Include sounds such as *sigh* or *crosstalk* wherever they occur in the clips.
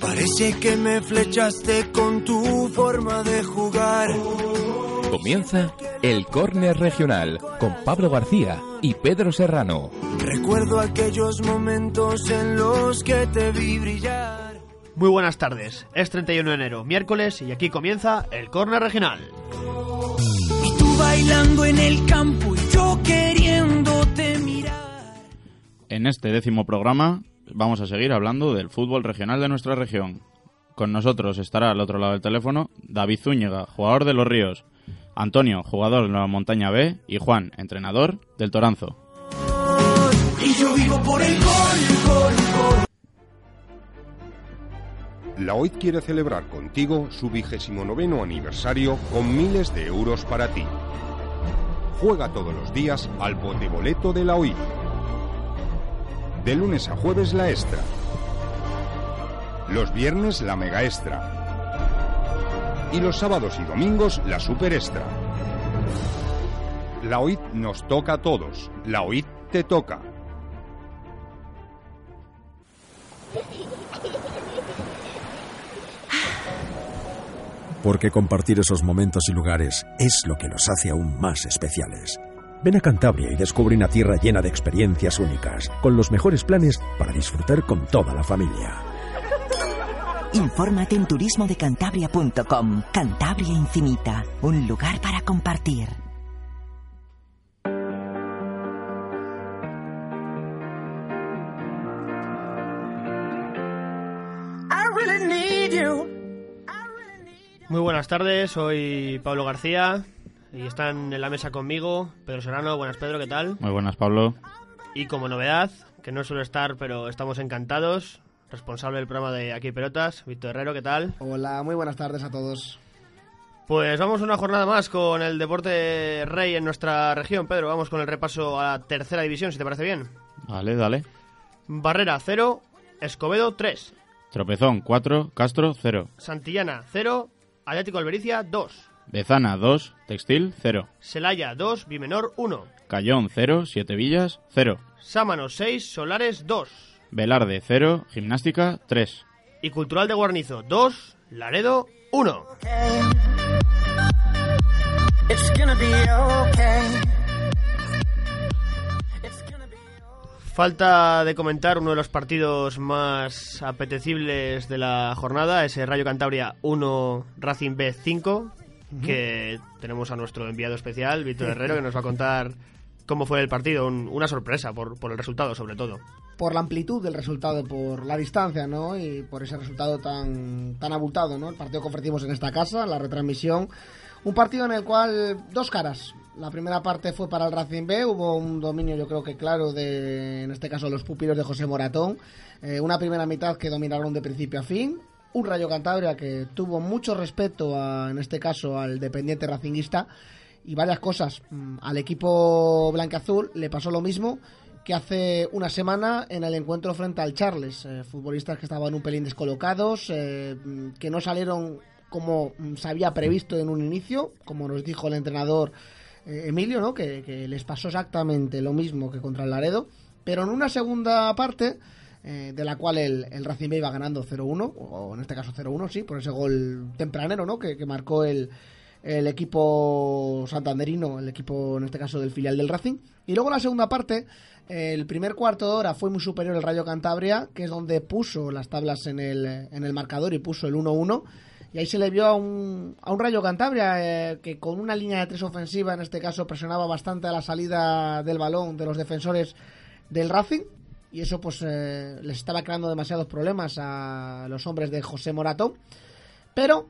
Parece que me flechaste con tu forma de jugar. Comienza el Córner Regional con Pablo García y Pedro Serrano. Recuerdo aquellos momentos en los que te vi brillar. Muy buenas tardes, es 31 de enero, miércoles, y aquí comienza el Córner Regional. Y tú bailando en el campo y yo queriéndote mirar. En este décimo programa vamos a seguir hablando del fútbol regional de nuestra región. Con nosotros estará al otro lado del teléfono David Zúñiga, jugador de Los Ríos, Antonio, jugador de la Montaña B, y Juan, entrenador del Toranzo. Y yo vivo por el gol, gol, gol. La OIT quiere celebrar contigo su vigésimo noveno aniversario con miles de euros para ti. Juega todos los días al boleto de la OIT. De lunes a jueves la extra. Los viernes la mega extra. Y los sábados y domingos la super extra. La OIT nos toca a todos. La OIT te toca. Porque compartir esos momentos y lugares es lo que los hace aún más especiales. Ven a Cantabria y descubre una tierra llena de experiencias únicas, con los mejores planes para disfrutar con toda la familia. Infórmate en turismodecantabria.com. Cantabria Infinita, un lugar para compartir. Muy buenas tardes, soy Pablo García y están en la mesa conmigo Pedro Serrano. Buenas, Pedro, ¿qué tal? Muy buenas, Pablo. Y como novedad, que no suele estar, pero estamos encantados, responsable del programa de Aquí Pelotas, Víctor Herrero, ¿qué tal? Hola, muy buenas tardes a todos. Pues vamos una jornada más con el deporte rey en nuestra región, Pedro. Vamos con el repaso a la tercera división, si te parece bien. Vale, dale. Barrera 0, Escobedo 3, Tropezón 4, Castro 0. Santillana 0, Atlético Albericia 2, Bezana 2, Textil 0. Celaya 2, Bimenor 1, Cayón 0, Siete Villas 0. Sámano 6, Solares 2 Velarde 0, Gimnástica 3. y Cultural de Guarnizo 2, Laredo 1. It's gonna be okay. Falta de comentar uno de los partidos más apetecibles de la jornada, ese Rayo Cantabria 1, Racing B 5, que tenemos a nuestro enviado especial, Víctor Herrero, que nos va a contar cómo fue el partido, un- una sorpresa por, por el resultado sobre todo. Por la amplitud del resultado, por la distancia, ¿no? Y por ese resultado tan, tan abultado, ¿no? El partido que ofrecimos en esta casa, la retransmisión. Un partido en el cual dos caras. La primera parte fue para el Racing B, hubo un dominio yo creo que claro de, en este caso, los pupilos de José Moratón. Eh, una primera mitad que dominaron de principio a fin. Un Rayo Cantabria que tuvo mucho respeto, a, en este caso, al dependiente racinguista. Y varias cosas. Mm, Al equipo blanca-azul le pasó lo mismo que hace una semana en el encuentro frente al Charles. eh, futbolistas que estaban un pelín descolocados, eh, mm, que no salieron como mm, se había previsto en un inicio, como nos dijo el entrenador eh, Emilio, ¿no? Que, que les pasó exactamente lo mismo que contra el Laredo. Pero en una segunda parte, eh, de la cual el, Racing B iba ganando 0-1, o en este caso 0-1, sí, por ese gol tempranero, ¿no? Que, que marcó el, el equipo santanderino, el equipo en este caso del filial del Racing. Y luego la segunda parte, el primer cuarto de hora fue muy superior el Rayo Cantabria, que es donde puso las tablas en el, en el marcador y puso el 1-1. Y ahí se le vio a un, a un Rayo Cantabria eh, que con una línea de tres ofensiva, en este caso, presionaba bastante a la salida del balón de los defensores del Racing. Y eso pues eh, les estaba creando demasiados problemas a los hombres de José Moratón. Pero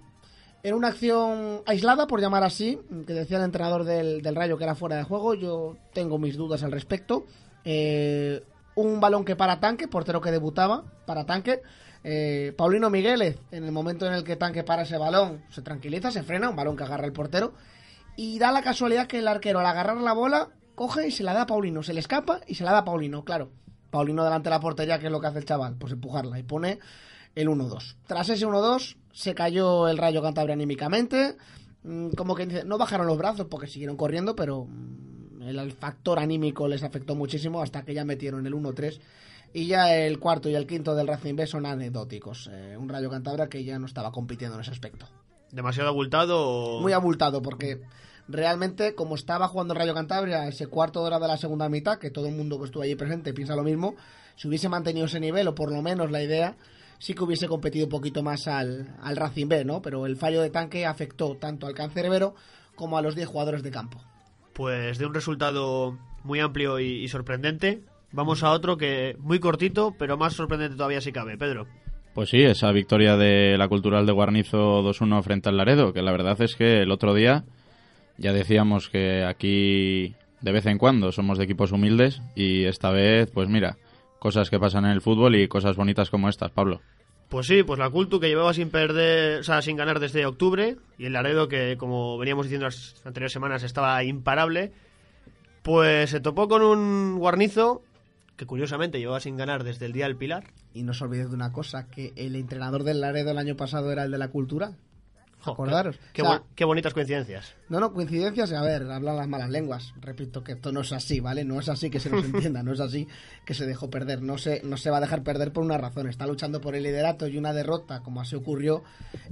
en una acción aislada, por llamar así, que decía el entrenador del, del Rayo que era fuera de juego, yo tengo mis dudas al respecto. Eh, un balón que para tanque, portero que debutaba, para tanque. Eh, Paulino Migueles, en el momento en el que tanque para ese balón, se tranquiliza, se frena, un balón que agarra el portero. Y da la casualidad que el arquero, al agarrar la bola, coge y se la da a Paulino. Se le escapa y se la da a Paulino, claro. Paulino delante de la portería, ¿qué es lo que hace el chaval? Pues empujarla y pone el 1-2. Tras ese 1-2, se cayó el Rayo Cantabria anímicamente. Mm, Como que dice, no bajaron los brazos porque siguieron corriendo, pero mm, el factor anímico les afectó muchísimo hasta que ya metieron el 1-3 Y ya el cuarto y el quinto del Racing B son anecdóticos. Eh, un Rayo Cantabria que ya no estaba compitiendo en ese aspecto. ¿Demasiado abultado o...? Muy abultado, porque realmente, como estaba jugando el Rayo Cantabria ese cuarto de hora de la segunda mitad, que todo el mundo que estuvo allí presente piensa lo mismo, si hubiese mantenido ese nivel, o por lo menos la idea, sí que hubiese competido un poquito más al, al Racing B, ¿no? Pero el fallo de tanque afectó tanto al cancerbero como a los 10 jugadores de campo. Pues de un resultado muy amplio y, y sorprendente, vamos a otro que muy cortito, pero más sorprendente todavía si cabe. Pedro. Pues sí, esa victoria de la Cultural de Guarnizo 2-1 frente al Laredo, que la verdad es que el otro día ya decíamos que aquí de vez en cuando somos de equipos humildes y esta vez, pues mira, cosas que pasan en el fútbol y cosas bonitas como estas, Pablo. Pues sí, pues la Cultu que llevaba sin perder, o sea, sin ganar desde octubre y el Laredo que como veníamos diciendo las anteriores semanas estaba imparable, pues se topó con un guarnizo que curiosamente llevaba sin ganar desde el día del Pilar. Y no os olvidéis de una cosa, que el entrenador del Laredo el año pasado era el de la Cultura. Acordaros. Qué, O sea, bu- qué bonitas coincidencias. No, no, coincidencias, a ver, hablan las malas lenguas. Repito que esto no es así, ¿vale? No es así que se nos *laughs* entienda, no es así que se dejó perder. No se, no se va a dejar perder por una razón. Está luchando por el liderato y una derrota, como así ocurrió,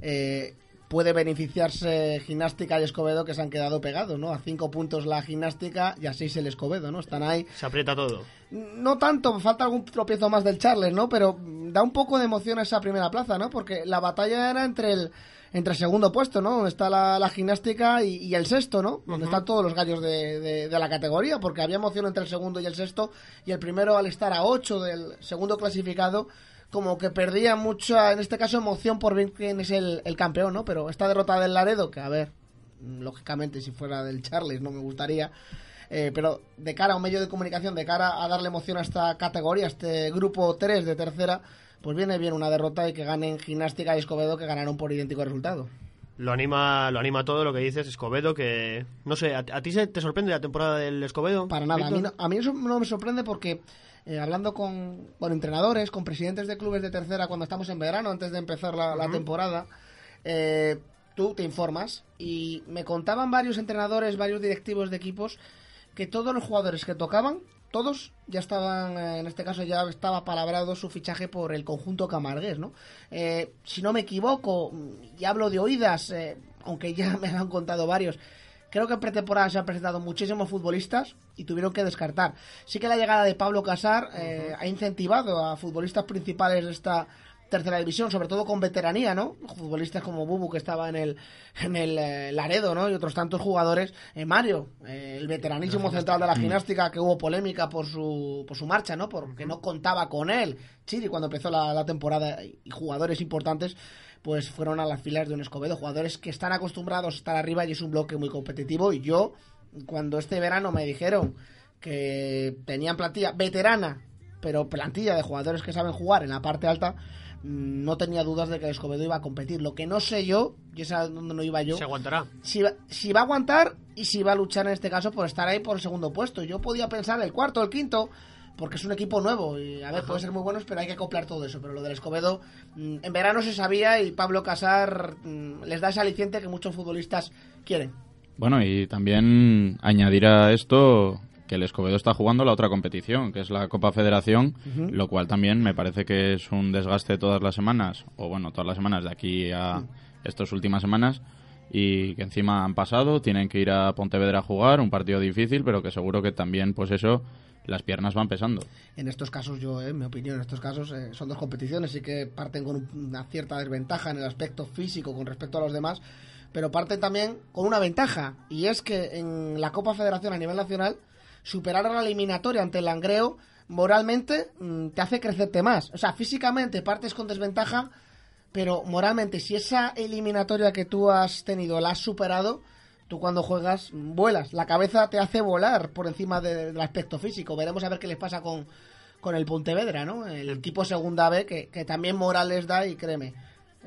eh, puede beneficiarse Gimnástica y Escobedo que se han quedado pegados, ¿no? A cinco puntos la Gimnástica y a seis el Escobedo, ¿no? Están ahí Se aprieta todo. no tanto, falta algún tropiezo más del Charles, ¿no? Pero da un poco de emoción esa primera plaza, ¿no? Porque la batalla era entre el entre el segundo puesto, ¿no? Donde está la, la gimnástica y, y el sexto, ¿no? Donde están todos los gallos de, de- de la categoría, porque había emoción entre el segundo y el sexto, y el primero al estar a ocho del segundo clasificado, como que perdía mucha, en este caso, emoción por ver quién es el, el campeón, ¿no? Pero esta derrota del Laredo, que a ver, lógicamente si fuera del Charles no me gustaría, eh, pero de cara a un medio de comunicación, de cara a darle emoción a esta categoría, a este grupo 3 de tercera, pues viene bien una derrota y que ganen Gimnástica y Escobedo que ganaron por idéntico resultado. Lo anima, lo anima todo lo que dices, Escobedo, que... No sé, ¿a, a ti se, te sorprende la temporada del Escobedo? Para nada, a mí, no, a mí eso no me sorprende porque eh, hablando con, con entrenadores, con presidentes de clubes de tercera cuando estamos en verano, antes de empezar la, la temporada, eh, tú te informas y me contaban varios entrenadores, varios directivos de equipos que todos los jugadores que tocaban, todos ya estaban, eh, en este caso ya estaba palabrado su fichaje por el conjunto camargués, ¿no? Eh, si no me equivoco, y hablo de oídas, eh, aunque ya *laughs* me lo han contado varios, creo que en pretemporada se han presentado muchísimos futbolistas y tuvieron que descartar. Sí que la llegada de Pablo Casar eh, ha incentivado a futbolistas principales de esta tercera división, sobre todo con veteranía, ¿no? Futbolistas como Bubu, que estaba en el, en el eh, Laredo, ¿no? Y otros tantos jugadores. Eh, Mario, eh, el veteranísimo central de la gimnástica, que hubo polémica por su, por su marcha, ¿no? Porque no contaba con él. Chiri, cuando empezó la, la temporada, y jugadores importantes pues fueron a las filas de un Escobedo, jugadores que están acostumbrados a estar arriba y es un bloque muy competitivo. Y yo, cuando este verano me dijeron que tenían plantilla veterana, pero plantilla de jugadores que saben jugar en la parte alta, mm, no tenía dudas de que Escobedo iba a competir. Lo que no sé yo, y es a donde no iba yo, Se aguantará. si va, si va a aguantar y si va a luchar en este caso por estar ahí por el segundo puesto. Yo podía pensar el cuarto, el quinto, porque es un equipo nuevo y a ver, puede ser muy buenos, pero hay que acoplar todo eso. Pero lo del Escobedo, mm, en verano se sabía y Pablo Casar mm, les da ese aliciente que muchos futbolistas quieren. Bueno, y también añadir a esto que el Escobedo está jugando la otra competición, que es la Copa Federación, lo cual también me parece que es un desgaste todas las semanas, o bueno, todas las semanas de aquí a estas últimas semanas, y que encima han pasado, tienen que ir a Pontevedra a jugar, un partido difícil, pero que seguro que también, pues eso, las piernas van pesando. En estos casos, yo, en mi opinión, en estos casos eh, son dos competiciones y que parten con un- una cierta desventaja en el aspecto físico con respecto a los demás, pero parten también con una ventaja y es que en la Copa Federación a nivel nacional superar a la eliminatoria ante el Langreo moralmente mm, te hace crecerte más. O sea, físicamente partes con desventaja, pero moralmente si esa eliminatoria que tú has tenido la has superado, tú cuando juegas mm, vuelas. La cabeza te hace volar por encima de- del aspecto físico. Veremos a ver qué les pasa con, con el Pontevedra, ¿no? El equipo segunda B que, que también moral les da y créeme.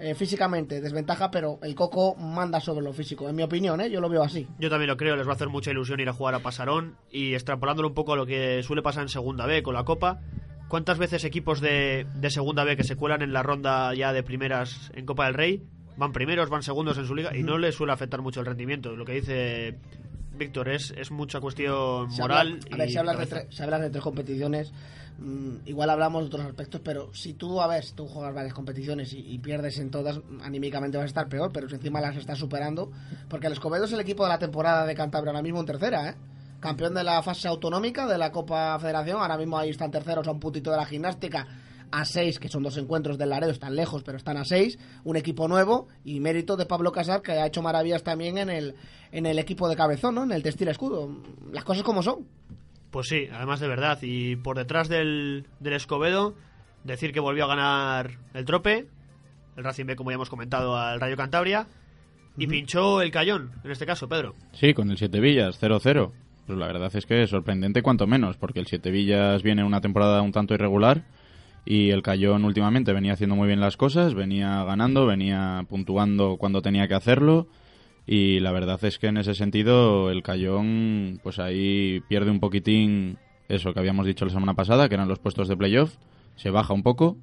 Eh, físicamente desventaja, pero el Coco manda sobre lo físico, en mi opinión, ¿eh? yo lo veo así. Yo también lo creo, les va a hacer mucha ilusión ir a jugar a Pasarón y extrapolándolo un poco a lo que suele pasar en Segunda B con la Copa. ¿Cuántas veces equipos de, de Segunda B que se cuelan en la ronda ya de primeras en Copa del Rey van primeros, van segundos en su liga y no les suele afectar mucho el rendimiento? Lo que dice Víctor, es, es mucha cuestión Se moral. habla- a ver, y si hablas, de cabeza. tre- si hablas de tres competiciones, mm, igual hablamos de otros aspectos, pero si tú, a ver, si tú juegas varias competiciones y, y pierdes en todas, anímicamente vas a estar peor, pero si encima las estás superando, porque el Escobedo es el equipo de la temporada de Cantabria ahora mismo en tercera, ¿eh? Campeón de la fase autonómica de la Copa Federación, ahora mismo ahí están terceros a un puntito de la gimnástica, a seis, que son dos encuentros del Laredo, están lejos, pero están a seis, un equipo nuevo y mérito de Pablo Casar, que ha hecho maravillas también en el, en el equipo de Cabezón, ¿no? En el Textil Escudo. Las cosas como son. Pues sí, además de verdad. Y por detrás del, del Escobedo, decir que volvió a ganar el trope, el Racing B, como ya hemos comentado, al Rayo Cantabria, y pinchó el Cayón, en este caso, Pedro. Sí, con el Siete Villas, 0-0. Pues la verdad es que es sorprendente cuanto menos, porque el Siete Villas viene una temporada un tanto irregular y el Cayón últimamente venía haciendo muy bien las cosas, venía ganando, venía puntuando cuando tenía que hacerlo y la verdad es que en ese sentido el Cayón pues ahí pierde un poquitín eso que habíamos dicho la semana pasada, que eran los puestos de playoff, se baja un poco,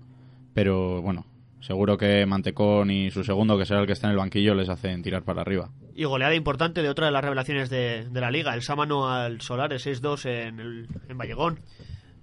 pero bueno, seguro que Mantecón y su segundo, que será el que está en el banquillo, les hacen tirar para arriba. Y goleada importante de otra de las revelaciones de, la liga, el Sámano al Solares 6-2 en, en Vallegón.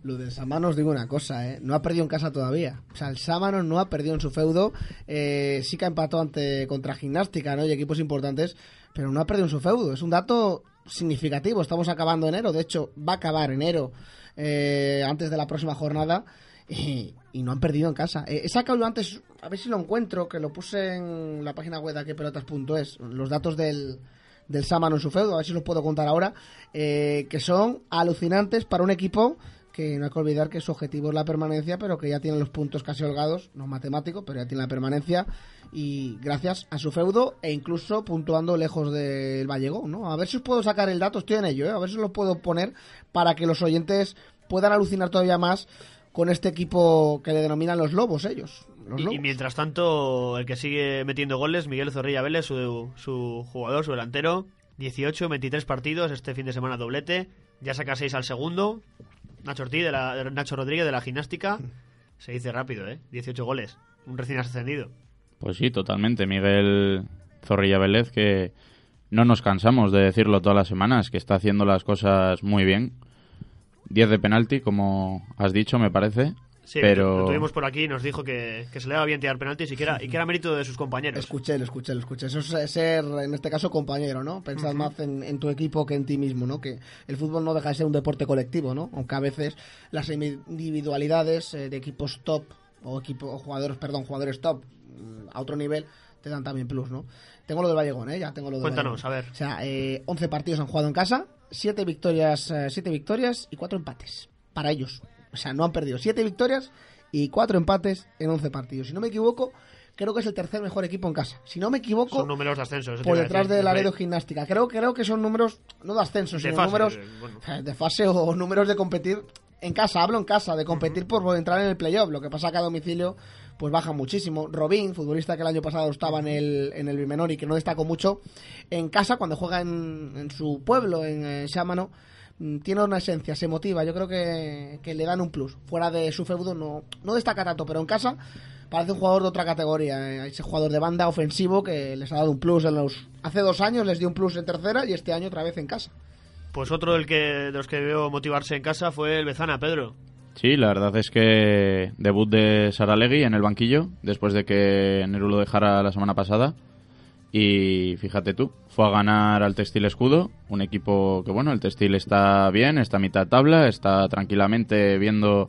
Lo del Samano os digo una cosa, ¿eh? No ha perdido en casa todavía. O sea, el Sámano no ha perdido en su feudo. Eh, sí que ha empatado ante contra Gimnástica, ¿no? Y equipos importantes, pero no ha perdido en su feudo. Es un dato significativo. Estamos acabando enero. De hecho, va a acabar enero eh, antes de la próxima jornada. Y, no han perdido en casa. Eh, he sacado antes, a ver si lo encuentro, que lo puse en la página web de aquepelotas.es, los datos del, del Sámano en su feudo, a ver si los puedo contar ahora, eh, que son alucinantes para un equipo que no hay que olvidar que su objetivo es la permanencia, pero que ya tiene los puntos casi holgados, no matemático, pero ya tiene la permanencia y gracias a su feudo e incluso puntuando lejos del Vallegón, ¿no? A ver si os puedo sacar el dato, estoy en ello, ¿eh? a ver si os lo puedo poner para que los oyentes puedan alucinar todavía más con este equipo que le denominan los lobos ellos. Los Y, lobos. y mientras tanto, el que sigue metiendo goles, Miguel Zorrilla Vélez, su, su jugador, su delantero, 18, 23 partidos, este fin de semana doblete, ya saca 6 al segundo. Nacho, Ortiz de la, de Nacho Rodríguez de la gimnástica, se dice rápido, ¿eh? 18 goles, un recién ascendido. Pues sí, totalmente. Miguel Zorrilla Vélez, que no nos cansamos de decirlo todas las semanas, que está haciendo las cosas muy bien. 10 de penalti, como has dicho, me parece. Sí, pero lo tuvimos por aquí y nos dijo que, que se le daba bien tirar penaltis y que, era, y que era mérito de sus compañeros. Escuché, lo escuché, lo escuché. Eso es ser, en este caso, compañero, ¿no? Pensar más en, en tu equipo que en ti mismo, ¿no? Que el fútbol no deja de ser un deporte colectivo, ¿no? Aunque a veces las individualidades eh, de equipos top o equipo, o jugadores, perdón, jugadores top mm, a otro nivel te dan también plus, ¿no? Tengo lo del Vallegón, ¿eh? Ya tengo lo del Cuéntanos, Vallegón. a ver. O sea, eh, 11 partidos han jugado en casa, 7 victorias, eh, siete victorias y 4 empates. Para ellos. O sea, no han perdido 7 victorias y 4 empates en 11 partidos. Si no me equivoco, creo que es el tercer mejor equipo en casa. Si no me equivoco, Son números de ascenso. por detrás de Laredo Gimnástica. Creo, creo que son números, no de ascenso, De sino fase, números eh, bueno. eh, de fase o números de competir en casa. Hablo en casa, de competir por entrar en el playoff. Lo que pasa que a domicilio pues baja muchísimo. Robin, futbolista que el año pasado estaba en el, en el Bimenor y que no destacó mucho, en casa cuando juega en, en su pueblo, en eh, Sámano, mm, tiene una esencia, se motiva. Yo creo que, que le dan un plus. Fuera de su feudo no, no destaca tanto, pero en casa parece un jugador de otra categoría. eh, Ese jugador de banda ofensivo que les ha dado un plus en los. Hace dos años les dio un plus en tercera y este año otra vez en casa. Pues otro del que, de los que veo motivarse en casa fue el Bezana, Pedro. Sí, la verdad es que debut de Saralegui en el banquillo, después de que Neru lo dejara la semana pasada. Y fíjate tú, fue a ganar al Textil Escudo, un equipo que, bueno, el Textil está bien, está a mitad de tabla, está tranquilamente viendo,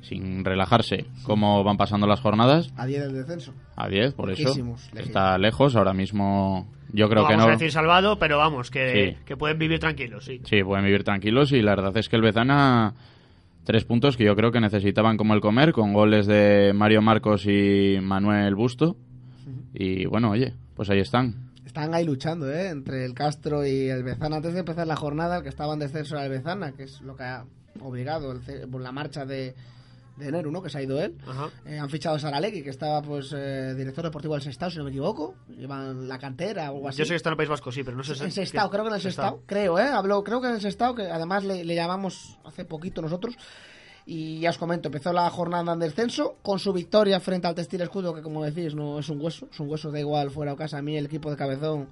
sin relajarse, cómo van pasando las jornadas. A 10 del descenso. A 10, por eso. Lejísimos. Está lejos, ahora mismo yo creo no que vamos no. a decir salvado, pero vamos, que, Sí. que pueden vivir tranquilos, sí. Sí, pueden vivir tranquilos y la verdad es que el Bezana, tres puntos que yo creo que necesitaban como el comer, con goles de Mario Marcos y Manuel Busto. Y bueno, oye, pues ahí están. Están ahí luchando, ¿eh? Entre el Castro y el Bezana. Antes de empezar la jornada, el que estaba en descenso era el Bezana, que es lo que ha obligado el por la marcha de, de enero, ¿no? Que se ha ido él. Ajá. Eh, han fichado a Saralegui, que estaba, pues, eh, director deportivo del Sestao, si no me equivoco. Llevan la cantera o algo así. Yo sé que está en el País Vasco, sí, pero no sé si... En Sestao, creo que en el Sestao, creo, ¿eh? Hablo, creo que en el Sestao, que además le, le llamamos hace poquito nosotros. Y ya os comento, empezó la jornada en descenso con su victoria frente al Textil Escudo, que como decís, no es un hueso, es un hueso, da igual fuera o casa. A mí el equipo de Cabezón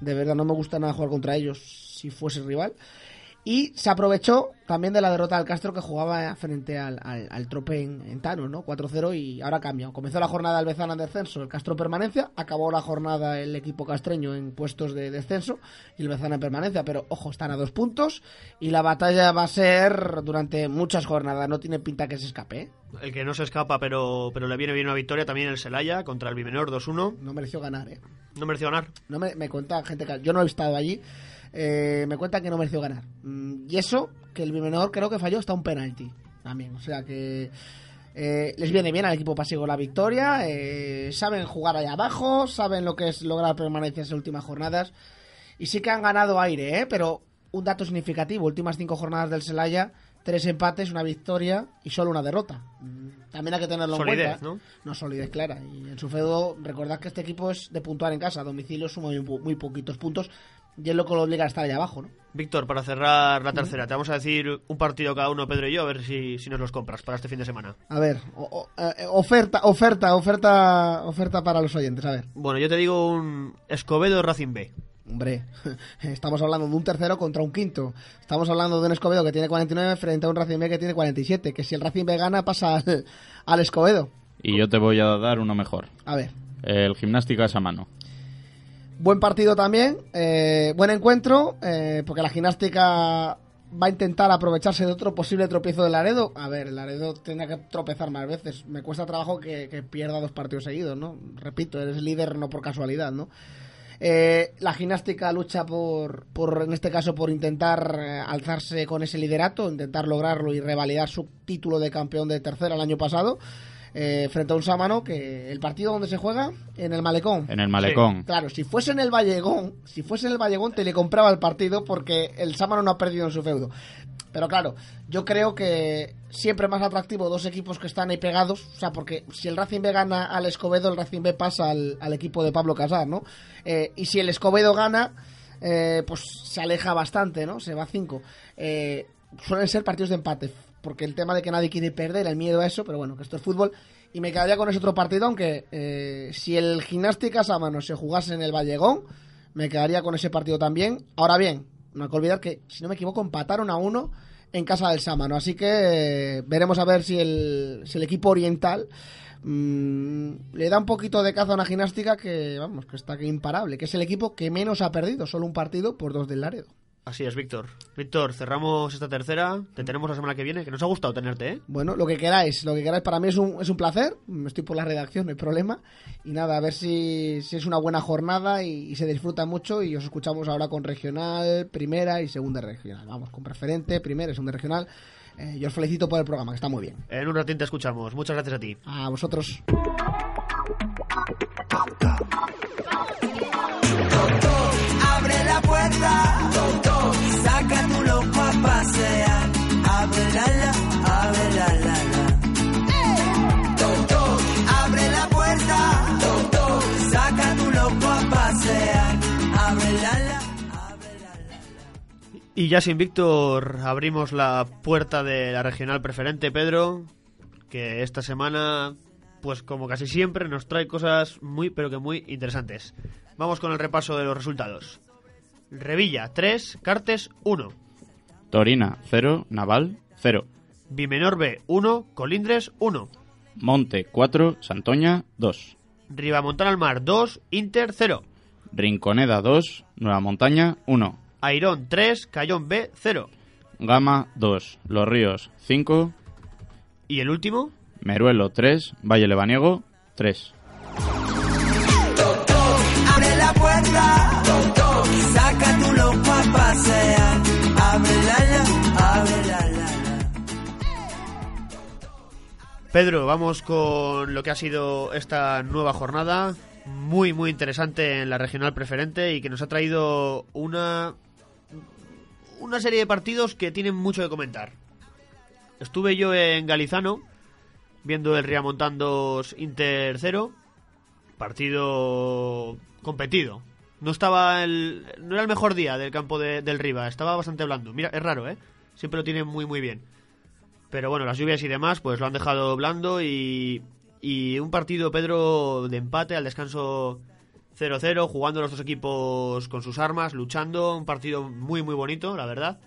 De verdad, no me gusta nada jugar contra ellos si fuese rival. Y se aprovechó también de la derrota del Castro que jugaba frente al, al, al Trope en, en Tano, ¿no? 4-0 y ahora cambia. Comenzó la jornada el Bezana en descenso, el Castro permanencia. Acabó la jornada el equipo castreño en puestos de descenso y el Bezana en permanencia. Pero ojo, están a dos puntos y la batalla va a ser durante muchas jornadas. No tiene pinta que se escape, ¿eh? El que no se escapa, pero, pero le viene bien una victoria también el Celaya contra el Bimenor 2-1. No mereció ganar, ¿eh? No mereció ganar. No me, me cuenta gente que yo no he estado allí. Eh, me cuenta que no mereció ganar. Mm, y eso, que el Bimenor creo que falló hasta un penalti también. O sea que eh, les viene bien al equipo pasivo la victoria. eh, saben jugar allá abajo, saben lo que es lograr permanencia en últimas jornadas. Y sí que han ganado aire, ¿eh? pero un dato significativo: últimas cinco jornadas del Celaya, tres empates, una victoria y solo una derrota. Mm, También hay que tenerlo Solidez, en cuenta. ¿no? No, solidez clara. Y en su feudo, recordad que este equipo es de puntuar en casa. A domicilio suma muy, po- muy poquitos puntos. Y es lo que lo obliga a estar allá abajo, ¿no? Víctor, para cerrar la tercera, te vamos a decir un partido cada uno, Pedro y yo, a ver si, si nos los compras para este fin de semana. A ver, o- o- eh, oferta, oferta, oferta, oferta para los oyentes. A ver, Bueno, yo te digo un Escobedo Racing B. hombre, *laughs* estamos hablando de un tercero contra un quinto. Estamos hablando de un Escobedo que tiene 49 frente a un Racing B que tiene 47. Que si el Racing B gana, pasa al, al Escobedo. Y yo te voy a dar uno mejor. A ver, El Gimnástica es a mano. Buen partido también, eh, buen encuentro, eh, porque la gimnástica va a intentar aprovecharse de otro posible tropiezo de Laredo. A ver, Laredo tendrá que tropezar más veces. Me cuesta trabajo que, que pierda dos partidos seguidos, ¿no? Repito, eres líder no por casualidad, ¿no? Eh, la gimnástica lucha por, por, en este caso, por intentar eh, alzarse con ese liderato, intentar lograrlo y revalidar su título de campeón de tercera el año pasado, eh, frente a un Sámano que el partido donde se juega, en el Malecón. En el Malecón. Claro, si fuese en el Vallegón, si fuese en el Vallegón te le compraba el partido porque el Sámano no ha perdido en su feudo. Pero claro, yo creo que siempre más atractivo dos equipos que están ahí pegados, o sea, porque si el Racing B gana al Escobedo, el Racing B pasa al, al equipo de Pablo Casar, ¿no? Eh, y si el Escobedo gana, eh, pues se aleja bastante, ¿no? Se va a 5. Eh, suelen ser partidos de empate, porque el tema de que nadie quiere perder, el miedo a eso, pero bueno, que esto es fútbol. Y me quedaría con ese otro partido, aunque eh, si el Gimnástica Sámano se jugase en el Vallegón, me quedaría con ese partido también. Ahora bien, no hay que olvidar que, si no me equivoco, empataron a uno en casa del Sámano. Así que eh, veremos a ver si el, si el equipo oriental mm, le da un poquito de caza a una gimnástica que, vamos, que está imparable, que es el equipo que menos ha perdido, solo un partido por dos del Laredo. Así es, Víctor. Víctor, cerramos esta tercera. Te tenemos la semana que viene, que nos ha gustado tenerte, ¿eh? Bueno, lo que queráis, lo que queráis. Para mí es un, es un placer. Estoy por la redacción, no hay problema. Y nada, a ver si, si es una buena jornada y, y se disfruta mucho. Y os escuchamos ahora con regional, primera y segunda regional. Vamos, con preferente, primera y segunda regional. Eh, yo os felicito por el programa, que está muy bien. En un ratín te escuchamos. Muchas gracias a ti. A vosotros. Pasear. Abre la la, abre la la la. Abre la puerta, saca tu loco a pasear. Abre la la. Y ya sin Víctor abrimos la puerta de la regional preferente, Pedro, que esta semana, pues como casi siempre, nos trae cosas muy, pero que muy interesantes. Vamos con el repaso de los resultados. Revilla 3, Cartes 1. Torina 0, Naval 0. Bimenor B 1, Colindres 1. Monte 4, Santoña 2. Ribamontana al Mar 2, Inter 0. Rinconeda 2, Nueva Montaña 1. Airón 3, Cayón B 0. Gama 2, Los Ríos 5. Y el último, Meruelo 3, Valle Lebaniego 3. Abre la puerta, saca tu loco a pasear. Abre Pedro, vamos con lo que ha sido esta nueva jornada, muy muy interesante en la regional preferente y que nos ha traído una una serie de partidos que tienen mucho que comentar. Estuve yo en Galizano viendo el Riamontandos Inter 0, partido competido. No estaba el no era el mejor día del campo de- del Riva, estaba bastante blando. Mira, es raro, ¿eh? Siempre lo tiene muy muy bien. Pero bueno, las lluvias y demás, pues lo han dejado blando y, y un partido, Pedro, de empate al descanso 0-0, jugando los dos equipos con sus armas, luchando, un partido muy muy bonito, la verdad.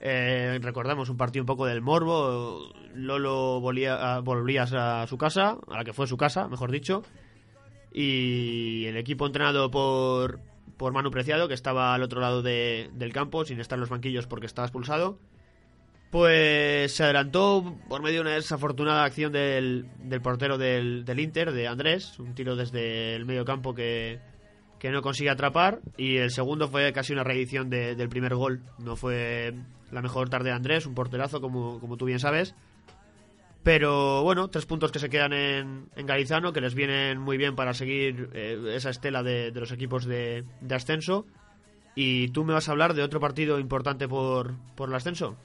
Eh, recordamos un partido un poco del morbo, Lolo volía, volvías a su casa, a la que fue su casa, mejor dicho, y el equipo entrenado por, por Manu Preciado, que estaba al otro lado de- del campo, sin estar en los banquillos porque estaba expulsado, pues se adelantó por medio de una desafortunada acción del, del portero del, del Inter, de Andrés, un tiro desde el medio campo que, que no consigue atrapar, y el segundo fue casi una reedición de- del primer gol. No fue la mejor tarde de Andrés, un porterazo, como, como tú bien sabes. Pero bueno, tres puntos que se quedan en, en Garizano, que les vienen muy bien para seguir eh, esa estela de, de los equipos de, de ascenso. Y tú me vas a hablar de otro partido importante por, por el ascenso.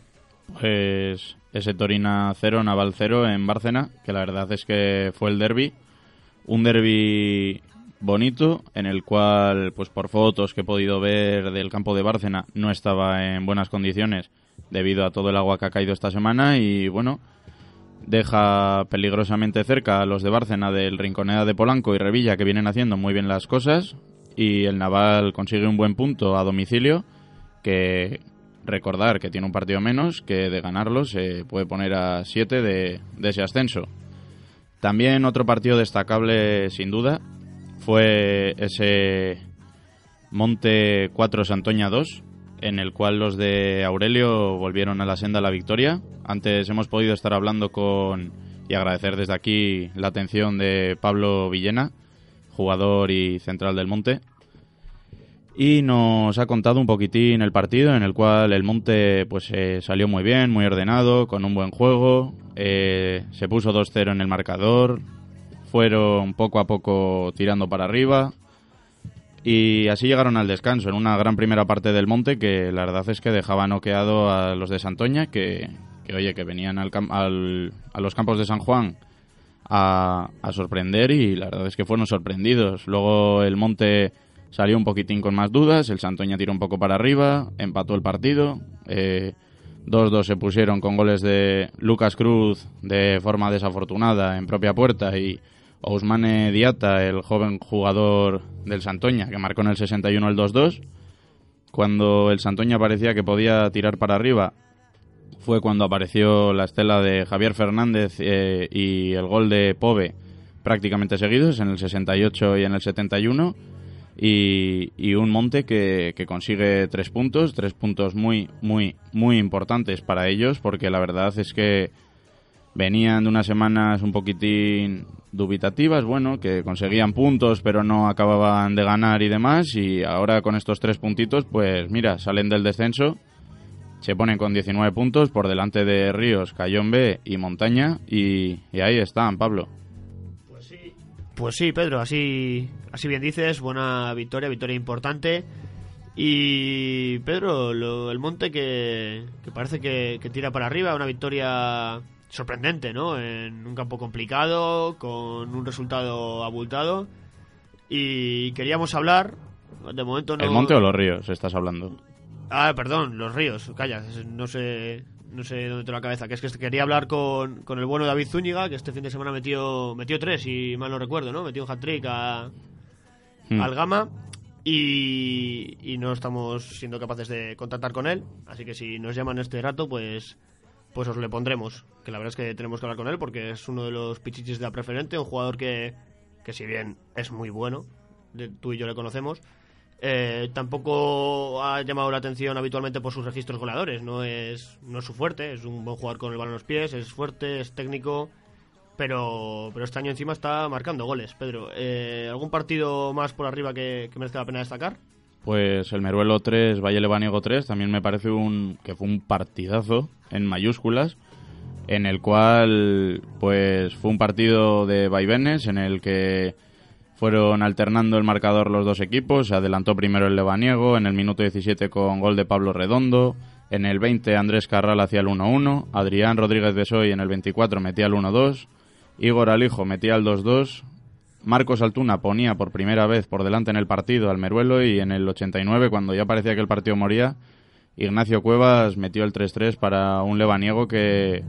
Pues ese Torina 0, Naval 0 en Bárcena, que la verdad es que fue el derby. Un derby bonito, en el cual, pues por fotos que he podido ver del campo de Bárcena, no estaba en buenas condiciones debido a todo el agua que ha caído esta semana y bueno, deja peligrosamente cerca a los de Bárcena del Rinconeda de Polanco y Revilla que vienen haciendo muy bien las cosas y el Naval consigue un buen punto a domicilio que recordar que tiene un partido menos que de ganarlo se puede poner a 7 de, de ese ascenso. También otro partido destacable sin duda fue ese Monte 4 Santoña 2 en el cual los de Aurelio volvieron a la senda a la victoria. Antes hemos podido estar hablando con y agradecer desde aquí la atención de Pablo Villena, jugador y central del Monte. Y nos ha contado un poquitín el partido en el cual el Monte pues eh, salió muy bien, muy ordenado, con un buen juego. eh, se puso 2-0 en el marcador. Fueron poco a poco tirando para arriba. Y así llegaron al descanso, en una gran primera parte del monte que la verdad es que dejaba noqueado a los de Santoña, que, que oye, que venían al, al- a los campos de San Juan a, a sorprender y la verdad es que fueron sorprendidos. Luego el monte salió un poquitín con más dudas, el Santoña tiró un poco para arriba, empató el partido. eh, 2-2 se pusieron con goles de Lucas Cruz de forma desafortunada en propia puerta y Ousmane Diata, el joven jugador del Santoña, que marcó en el 61 el 2-2. Cuando el Santoña parecía que podía tirar para arriba, fue cuando apareció la estela de Javier Fernández eh, y el gol de Pove prácticamente seguidos, en el 68 y en el 71. Y, un Monte que, consigue tres puntos, tres puntos muy, muy, muy importantes para ellos, porque la verdad es que venían de unas semanas un poquitín dubitativas, bueno, que conseguían puntos pero no acababan de ganar y demás, y ahora con estos tres puntitos, pues mira, salen del descenso, se ponen con 19 puntos por delante de Ríos, Cayón B y Montaña, y ahí están, Pablo. Pues sí, Pedro, así, así bien dices, buena victoria, victoria importante. Y Pedro, lo- el monte que, que parece que, que tira para arriba, una victoria sorprendente, ¿no? En un campo complicado, con un resultado abultado. Y queríamos hablar, de momento no... ¿El Monte o los Ríos estás hablando? Ah, perdón, los ríos, calla, no sé, no sé dónde tengo la cabeza. Que es que quería hablar con, con el bueno David Zúñiga, que este fin de semana metió, metió tres, si mal no recuerdo, ¿no? Metió un hat-trick a- Hmm. al Gama y, y no estamos siendo capaces de contactar con él. Así que si nos llaman este rato, pues, pues os le pondremos. Que la verdad es que tenemos que hablar con él porque es uno de los pichichis de la preferente, un jugador que, que si bien es muy bueno, tú y yo le conocemos, eh, tampoco ha llamado la atención habitualmente por sus registros goleadores. No es, no es su fuerte, es un buen jugador con el balón en los pies, es fuerte, es técnico. Pero, pero este año encima está marcando goles, Pedro. Eh, ¿Algún partido más por arriba que, que merezca la pena destacar? Pues el Meruelo 3, Valle Lebaniego 3, también me parece un que fue un partidazo en mayúsculas, en el cual pues fue un partido de vaivenes en el que fueron alternando el marcador los dos equipos, se adelantó primero el Lebaniego en el minuto 17 con gol de Pablo Redondo, en el 20 Andrés Carral hacía el 1-1, Adrián Rodríguez Besoy en el 24 metía el 1-2, Igor Alijo metía el 2-2, Marcos Altuna ponía por primera vez por delante en el partido al Meruelo y en el 89, cuando ya parecía que el partido moría, Ignacio Cuevas metió el 3-3 para un lebaniego que,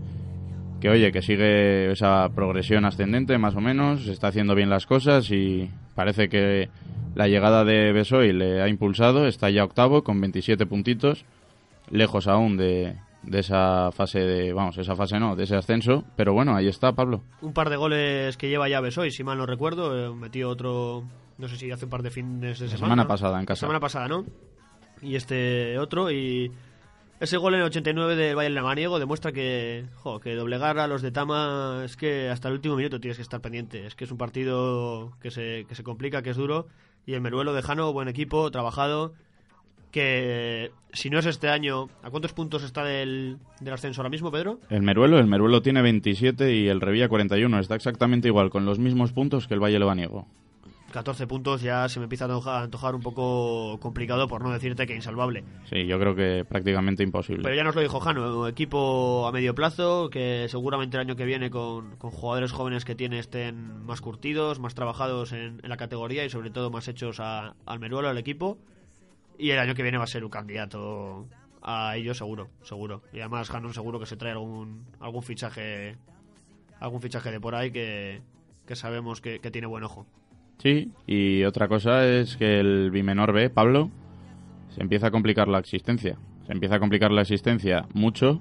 que, oye, que sigue esa progresión ascendente más o menos, está haciendo bien las cosas y parece que La llegada de Besoy le ha impulsado, está ya octavo con 27 puntitos, lejos aún de, de esa fase de, vamos, esa fase no, de ese ascenso, pero bueno, ahí está Pablo. Un par de goles que lleva ya Besoy, si mal no recuerdo, eh, metió otro, no sé si hace un par de fines de La semana. semana ¿no? pasada en La casa. semana pasada, ¿no? Y este otro y ese gol en el 89 del Bayern Lemaniego demuestra que, jo, que doblegar a los de Tama es que hasta el último minuto tienes que estar pendiente. Es que es un partido que se, que se complica, que es duro. Y el Meruelo de Jano, buen equipo, trabajado. Que si no es este año, ¿a cuántos puntos está del, del ascenso ahora mismo, Pedro? El Meruelo, el Meruelo tiene 27 y el Revilla 41, está exactamente igual, con los mismos puntos que el Valle Lebaniego. 14 puntos ya se me empieza a antojar, un poco complicado, por no decirte que insalvable. Sí, yo creo que prácticamente imposible. Pero ya nos lo dijo Jano, equipo a medio plazo, que seguramente el año que viene con, con jugadores jóvenes que tiene estén más curtidos, más trabajados en, en la categoría y sobre todo más hechos a- al meruelo, al equipo. Y el año que viene va a ser un candidato a ello seguro, seguro. Y además Jano seguro que se trae algún, algún fichaje algún fichaje de por ahí que, que sabemos que, que tiene buen ojo. Sí, y otra cosa es que el Bimenor B, Pablo, se empieza a complicar la existencia. Se empieza a complicar la existencia mucho.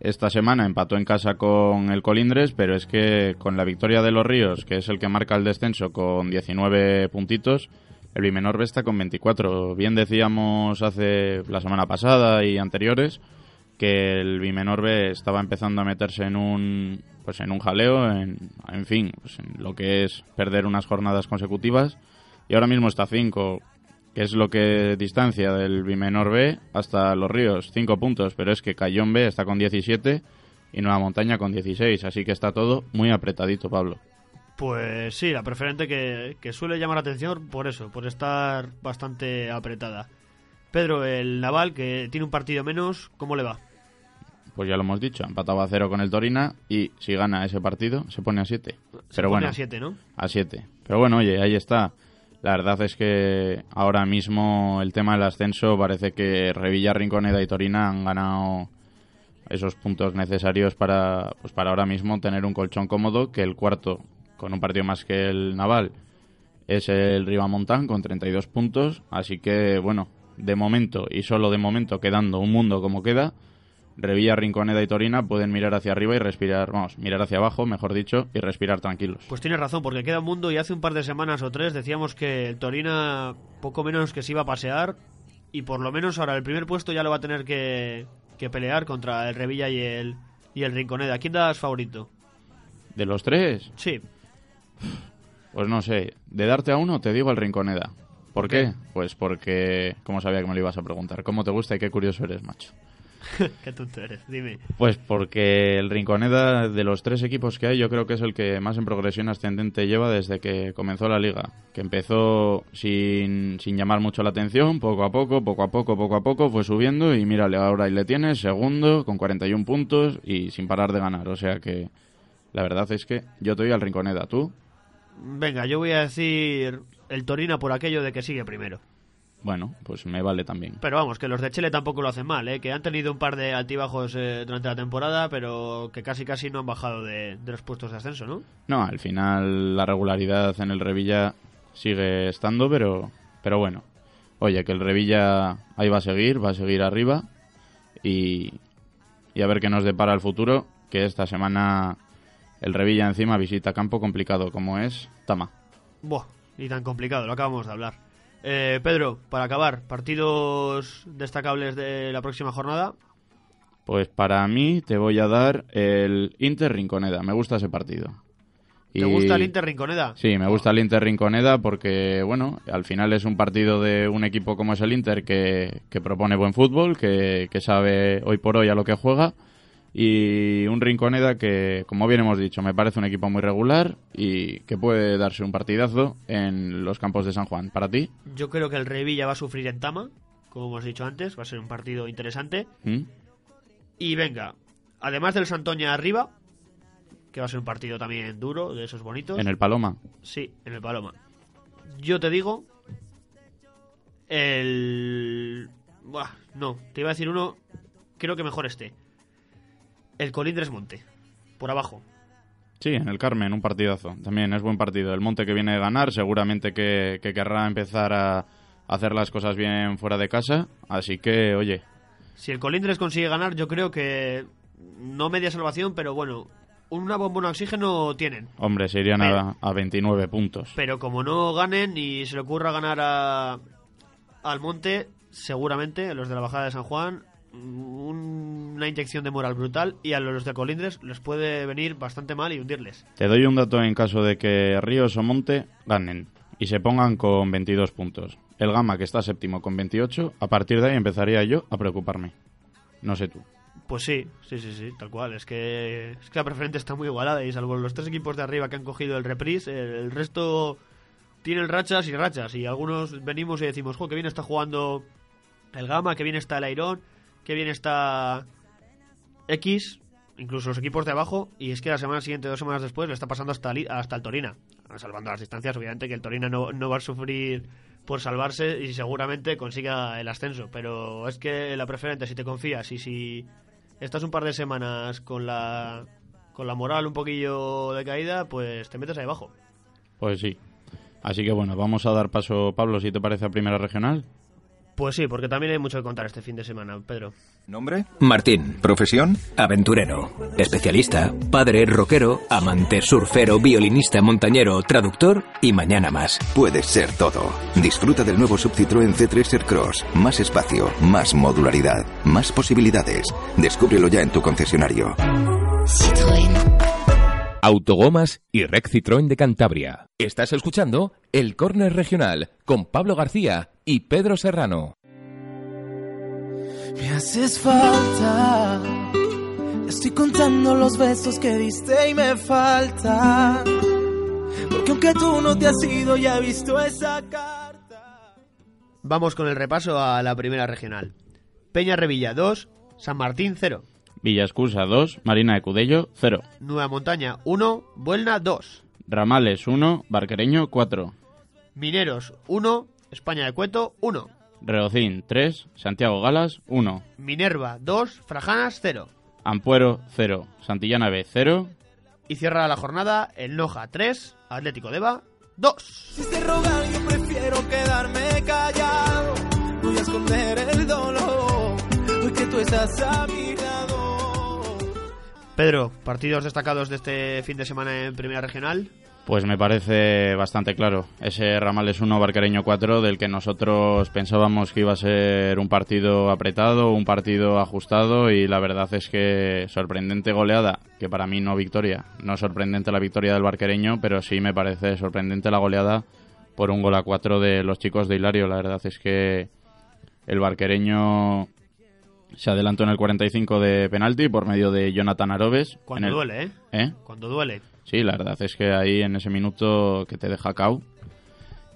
Esta semana empató en casa con el Colindres, pero es que con la victoria de los Ríos, que es el que marca el descenso con 19 puntitos, el Bimenor B está con 24. Bien decíamos hace la semana pasada y anteriores que el Bimenor B estaba empezando a meterse en un pues en un jaleo, en, en fin, pues en lo que es perder unas jornadas consecutivas y ahora mismo está a 5, que es lo que distancia del Bimenor B hasta Los Ríos, 5 puntos, pero es que Cayón B está con 17 y Nueva Montaña con 16, así que está todo muy apretadito, Pablo. Pues sí, la preferente que, que suele llamar la atención por eso, por estar bastante apretada. Pedro, el Naval, que tiene un partido menos, ¿cómo le va? Pues ya lo hemos dicho, ha empatado a 0 con el Torina y si gana ese partido se pone a 7. Se Pero pone bueno, a 7, ¿no? A 7. Pero bueno, oye, ahí está. La verdad es que ahora mismo el tema del ascenso parece que Revilla, Rinconeda y Torina han ganado esos puntos necesarios para, pues para ahora mismo tener un colchón cómodo, que el cuarto, con un partido más que el Naval, es el Ribamontán con 32 puntos. Así que, bueno, de momento y solo de momento quedando un mundo como queda, Revilla, Rinconeda y Torina pueden mirar hacia arriba y respirar, vamos, mirar hacia abajo, mejor dicho, y respirar tranquilos. Pues tienes razón, porque queda un mundo y hace un par de semanas o tres decíamos que el Torina poco menos que se iba a pasear y por lo menos ahora el primer puesto ya lo va a tener que, que pelear contra el Revilla y el, y el Rinconeda. ¿Quién das favorito? De los tres, Sí, Pues no sé, de darte a uno te digo el Rinconeda. ¿Por qué? Pues porque, como sabía que me lo ibas a preguntar, ¿cómo te gusta y qué curioso eres, macho? *laughs* qué tonto eres, dime. Pues porque el Rinconeda, de los tres equipos que hay, yo creo que es el que más en progresión ascendente lleva desde que comenzó la liga. Que empezó sin, sin llamar mucho la atención, poco a poco, poco a poco, poco a poco, fue subiendo y mírale, ahora ahí le tienes, segundo, con 41 puntos y sin parar de ganar. O sea que la verdad es que yo te doy al Rinconeda, ¿tú? Venga, yo voy a decir el Torina por aquello de que sigue primero. Bueno, pues me vale también. Pero vamos, que los de Chile tampoco lo hacen mal, ¿eh? que han tenido un par de altibajos eh, durante la temporada, pero que casi casi no han bajado de, de los puestos de ascenso, ¿no? No, al final la regularidad en el Revilla sigue estando, pero, pero bueno. Oye, que el Revilla ahí va a seguir, va a seguir arriba y, y a ver qué nos depara el futuro, que esta semana el Revilla encima visita campo complicado como es Tama. Buah, y tan complicado, lo acabamos de hablar. Eh, Pedro, para acabar, partidos destacables de la próxima jornada. Pues para mí te voy a dar el Inter Rinconeda, me gusta ese partido. ¿Te Y- gusta el Inter Rinconeda? Sí, me gusta el Inter Rinconeda porque, bueno, al final es un partido de un equipo como es el Inter que, que propone buen fútbol, que, que sabe hoy por hoy a lo que juega. Y un Rinconeda que, como bien hemos dicho, me parece un equipo muy regular y que puede darse un partidazo en los campos de San Juan. ¿Para ti? Yo creo que el Revilla va a sufrir en Tama, como hemos dicho antes, va a ser un partido interesante. ¿Mm? Y venga, además del Santoña arriba, que va a ser un partido también duro, de esos bonitos. En el Paloma. Sí, en el Paloma. Yo te digo. El. Buah, no, te iba a decir uno. Creo que mejor este. El Colindres Monte. Por abajo. Sí, en el Carmen, un partidazo. También es buen partido. El Monte que viene de ganar, seguramente que, que querrá empezar a hacer las cosas bien fuera de casa. Así que, oye, Si el Colindres consigue ganar, yo creo que no media salvación, pero bueno, una bombona de oxígeno tienen. hombre, se irían a, a 29 puntos. Pero como no ganen y se le ocurra ganar a, al Monte, seguramente los de la bajada de San Juan, una inyección de moral brutal y a los de Colindres les puede venir bastante mal y hundirles. Te doy un dato en caso de que Ríos o Monte ganen y se pongan con 22 puntos. El Gama, que está séptimo con 28, a partir de ahí empezaría yo a preocuparme. No sé tú. Pues sí, sí, sí, sí, tal cual. Es que, es que la preferente está muy igualada y salvo los tres equipos de arriba que han cogido el reprise, el, el resto tienen rachas y rachas. Y algunos venimos y decimos, jo, que bien está jugando el Gama, que bien está el Airón, que bien está X, incluso los equipos de abajo. Y es que la semana siguiente, dos semanas después, le está pasando hasta, hasta el Torina. Salvando las distancias, obviamente que el Torina no, no va a sufrir por salvarse y seguramente consiga el ascenso. Pero es que la preferente, si te confías y si estás un par de semanas con la con la moral un poquillo de caída, pues te metes ahí abajo. Pues sí. Así que bueno, vamos a dar paso, Pablo, si te parece, a Primera Regional. Pues sí, porque también hay mucho que contar este fin de semana, Pedro. ¿Nombre? Martín. ¿Profesión? Aventurero. Especialista. Padre rockero. Amante surfero. Violinista montañero. Traductor. Y mañana más. Puedes ser todo. Disfruta del nuevo Sub Citroën C3 Aircross. Más espacio, más modularidad, más posibilidades. Descúbrelo ya en tu concesionario. Autogomas y Rec Citroën de Cantabria. Estás escuchando el Córner Regional con Pablo García y Pedro Serrano. Me haces falta. Estoy contando los besos que diste y me falta. Porque aunque tú no te has ido, ya he visto esa carta. Vamos con el repaso a la primera regional. Peña Revilla 2, San Martín 0, Villascusa 2, Marina de Cudello 0. Nueva Montaña 1, Buelna 2, Ramales 1, Barquereño 4. Mineros 1, España de Cueto 1, Reocín 3, Santiago Galas 1. Minerva 2, Frajanas 0. Ampuero 0, Santillana B 0. Y cierra la jornada el Noja 3, Atlético Deva 2. Si te rogar, yo prefiero quedarme callado. Voy a esconder el dolor. Hoy que tú estás a mi lado. Pedro, partidos destacados de este fin de semana en Primera Regional. Pues me parece bastante claro. Ese Ramales 1, Barquereño 4, del que nosotros pensábamos que iba a ser un partido apretado, un partido ajustado, y la verdad es que sorprendente goleada, que para mí no victoria. No sorprendente la victoria del Barquereño, pero sí me parece sorprendente la goleada por un gol a 4 de los chicos de Hilario. La verdad es que el Barquereño se adelantó en el 45 de penalti por medio de Jonathan Arobes. Cuando el- duele, ¿eh? ¿Eh? Cuando duele. Sí, la verdad es que ahí en ese minuto que te deja cao.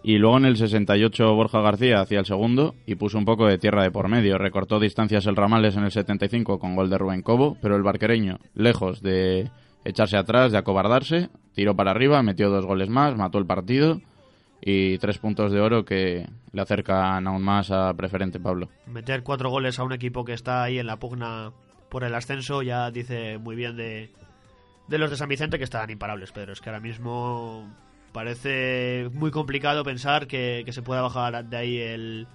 Y luego en el 68 Borja García hacía el segundo y puso un poco de tierra de por medio. Recortó distancias el Ramales en el 75 con gol de Rubén Cobo, pero el barquereño, lejos de echarse atrás, de acobardarse, tiró para arriba, metió dos goles más, mató el partido y tres puntos de oro que le acercan aún más a preferente Pablo. Meter cuatro goles a un equipo que está ahí en la pugna por el ascenso ya dice muy bien de, de los de San Vicente que están imparables, Pedro. Es que ahora mismo parece muy complicado pensar que, que se pueda bajar de ahí el,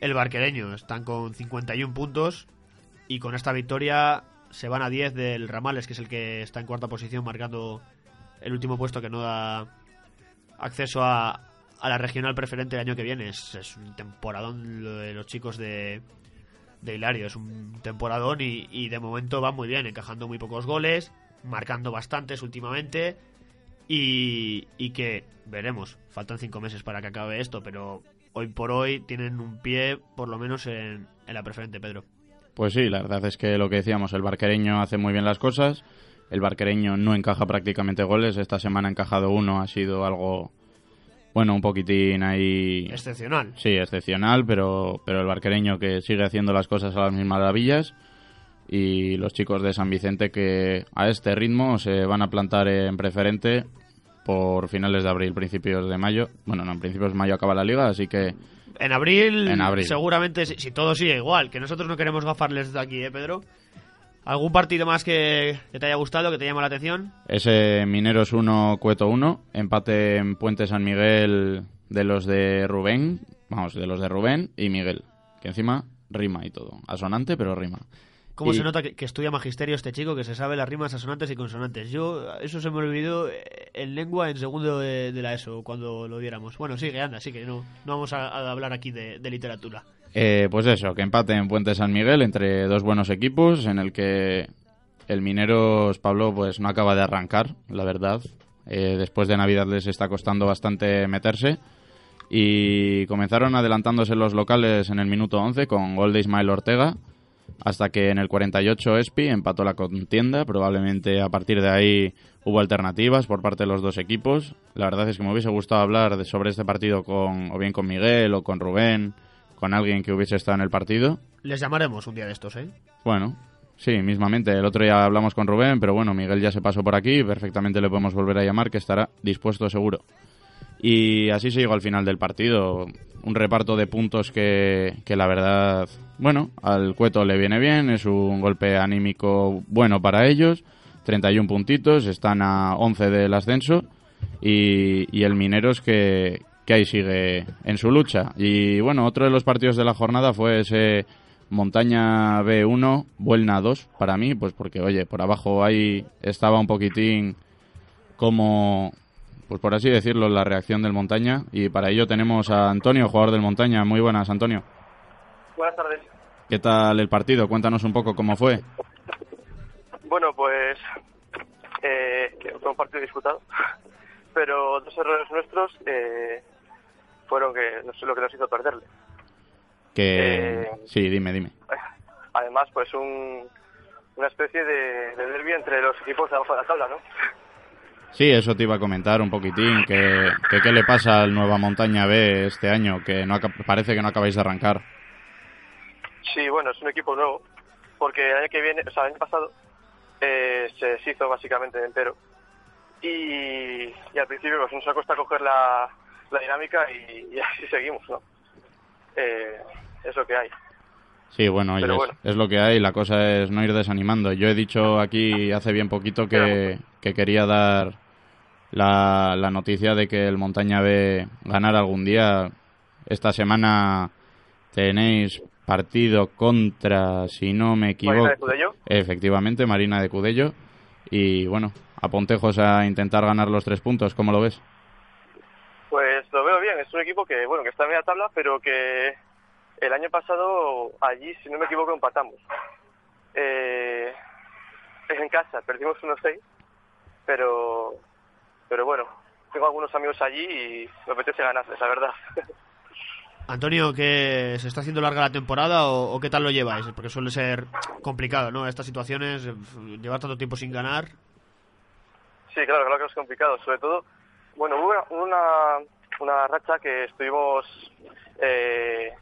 el barquereño. Están con 51 puntos y con esta victoria se van a 10 del Ramales, que es el que está en cuarta posición marcando el último puesto que no da acceso a, a la regional preferente el año que viene. Es, es un temporadón lo de los chicos de, de Hilario. Es un temporadón y, y de momento va muy bien, encajando muy pocos goles, marcando bastantes últimamente. Y, y que veremos, faltan cinco meses para que acabe esto, pero hoy por hoy tienen un pie por lo menos en, en la preferente, Pedro. Pues sí, la verdad es que lo que decíamos, el barquereño hace muy bien las cosas. El barquereño no encaja prácticamente goles. Esta semana ha encajado uno, ha sido algo, bueno, un poquitín ahí. Excepcional. Sí, excepcional, pero, pero el barquereño que sigue haciendo las cosas a las mismas maravillas. Y los chicos de San Vicente que a este ritmo se van a plantar en preferente por finales de abril, principios de mayo. Bueno, no, en principios de mayo acaba la liga, así que En abril, En abril. seguramente, si, si todo sigue igual, que nosotros no queremos gafarles de aquí, ¿eh, Pedro? ¿Algún partido más que, que te haya gustado, que te llama la atención? Ese Mineros 1, Cueto 1, empate en Puente San Miguel de los de Rubén, vamos, de los de Rubén y Miguel, que encima rima y todo, asonante pero rima. ¿Cómo Y- se nota que, que estudia magisterio este chico, que se sabe las rimas asonantes y consonantes? Yo, eso se me olvidó eh, en lengua en segundo de, de la ESO, cuando lo diéramos. Bueno, sigue, anda, sí que no, no vamos a, a hablar aquí de, de literatura. Eh, pues eso, que empate en Puente San Miguel entre dos buenos equipos, en el que el Mineros, Pablo, pues no acaba de arrancar, la verdad. Eh, después de Navidad les está costando bastante meterse. Y comenzaron adelantándose los locales en el minuto 11 con gol de Ismael Ortega, hasta que en el 48 Espi empató la contienda. Probablemente a partir de ahí hubo alternativas por parte de los dos equipos. La verdad es que me hubiese gustado hablar sobre este partido con, o bien con Miguel o con Rubén, con alguien que hubiese estado en el partido. Les llamaremos un día de estos, ¿eh? Bueno, sí, mismamente. El otro día hablamos con Rubén, pero bueno, Miguel ya se pasó por aquí. Perfectamente le podemos volver a llamar, que estará dispuesto seguro. Y así se llegó al final del partido. Un reparto de puntos que, que la verdad, bueno, al Cueto le viene bien. Es un golpe anímico bueno para ellos. 31 puntitos, están a 11 del ascenso. Y, y el Mineros que, que ahí sigue en su lucha. Y bueno, otro de los partidos de la jornada fue ese Montaña B1, Buelna 2 para mí, pues porque, oye, por abajo ahí estaba un poquitín como, pues por así decirlo, la reacción del Montaña. Y para ello tenemos a Antonio, jugador del Montaña. Muy buenas, Antonio. Buenas tardes. ¿Qué tal el partido? Cuéntanos un poco cómo fue. Bueno, pues eh, fue un partido disputado, *laughs* pero dos errores nuestros eh, fueron que no sé lo que nos hizo perderle. Que... Eh, Sí, dime, dime. *laughs* Además, pues un, una especie de, de derbi entre los equipos de abajo de la tabla, ¿no? Sí, eso te iba a comentar un poquitín, que, que qué le pasa al Nueva Montaña B este año, que no parece que no acabáis de arrancar. Sí, bueno, es un equipo nuevo, porque el año que viene, o sea, el año pasado, eh, se deshizo básicamente entero. Y, y al principio pues nos ha costado coger la, la dinámica y, y *laughs* así seguimos, ¿no? Eh, es lo que hay. Sí, bueno, oye, es-. Es, lo que hay, la cosa es no ir desanimando. Yo he dicho aquí hace bien poquito que, que quería dar la, la noticia de que el Montaña B ganara algún día. Esta semana tenéis partido contra, si no me equivoco, Marina de Cudello. efectivamente, Marina de Cudello. Y bueno, a Pontejos a intentar ganar los tres puntos, ¿cómo lo ves? Pues lo veo bien, es un equipo que, bueno, que está en media tabla, pero que el año pasado allí, si no me equivoco, empatamos. Eh, en casa, perdimos 1-6, pero, pero bueno, tengo algunos amigos allí y me apetece ganarles, la verdad. *laughs* Antonio, ¿que se está haciendo larga la temporada o, o qué tal lo lleváis? Porque suele ser complicado, ¿no? Estas situaciones, llevar tanto tiempo sin ganar. Sí, claro, claro que es complicado. Sobre todo, bueno, hubo una, una, racha que estuvimos eh,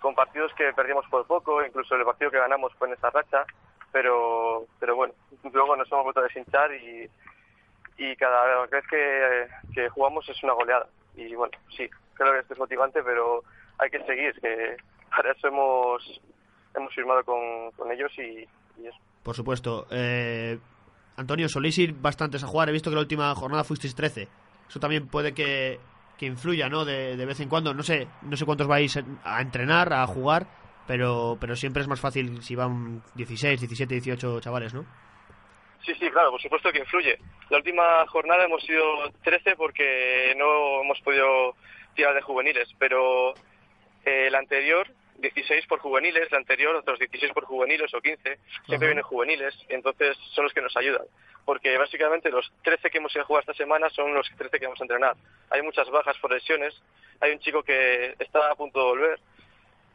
con partidos que perdimos por poco, incluso el partido que ganamos fue en esa racha, pero, pero bueno, luego nos hemos vuelto a deshinchar y, y cada vez que, que jugamos es una goleada. Y bueno, sí, creo que esto es motivante, pero hay que seguir, que para eso hemos, hemos firmado con, con ellos y, y eso. Por supuesto. Eh, Antonio, soléis ir bastantes a jugar. He visto que la última jornada fuisteis 13. Eso también puede que, que influya, ¿no? De, de vez en cuando. No sé, no sé cuántos vais a entrenar, a jugar, pero, pero siempre es más fácil si van 16, 17, 18 chavales, ¿no? Sí, sí, claro, por supuesto que influye. La última jornada hemos sido 13 porque no hemos podido tirar de juveniles, pero eh, la anterior, 16 por juveniles, la anterior otros 16 por juveniles o 15, siempre Ajá. vienen juveniles, entonces son los que nos ayudan. Porque básicamente los 13 que hemos ido a jugar esta semana son los 13 que vamos a entrenar. Hay muchas bajas por lesiones, hay un chico que está a punto de volver,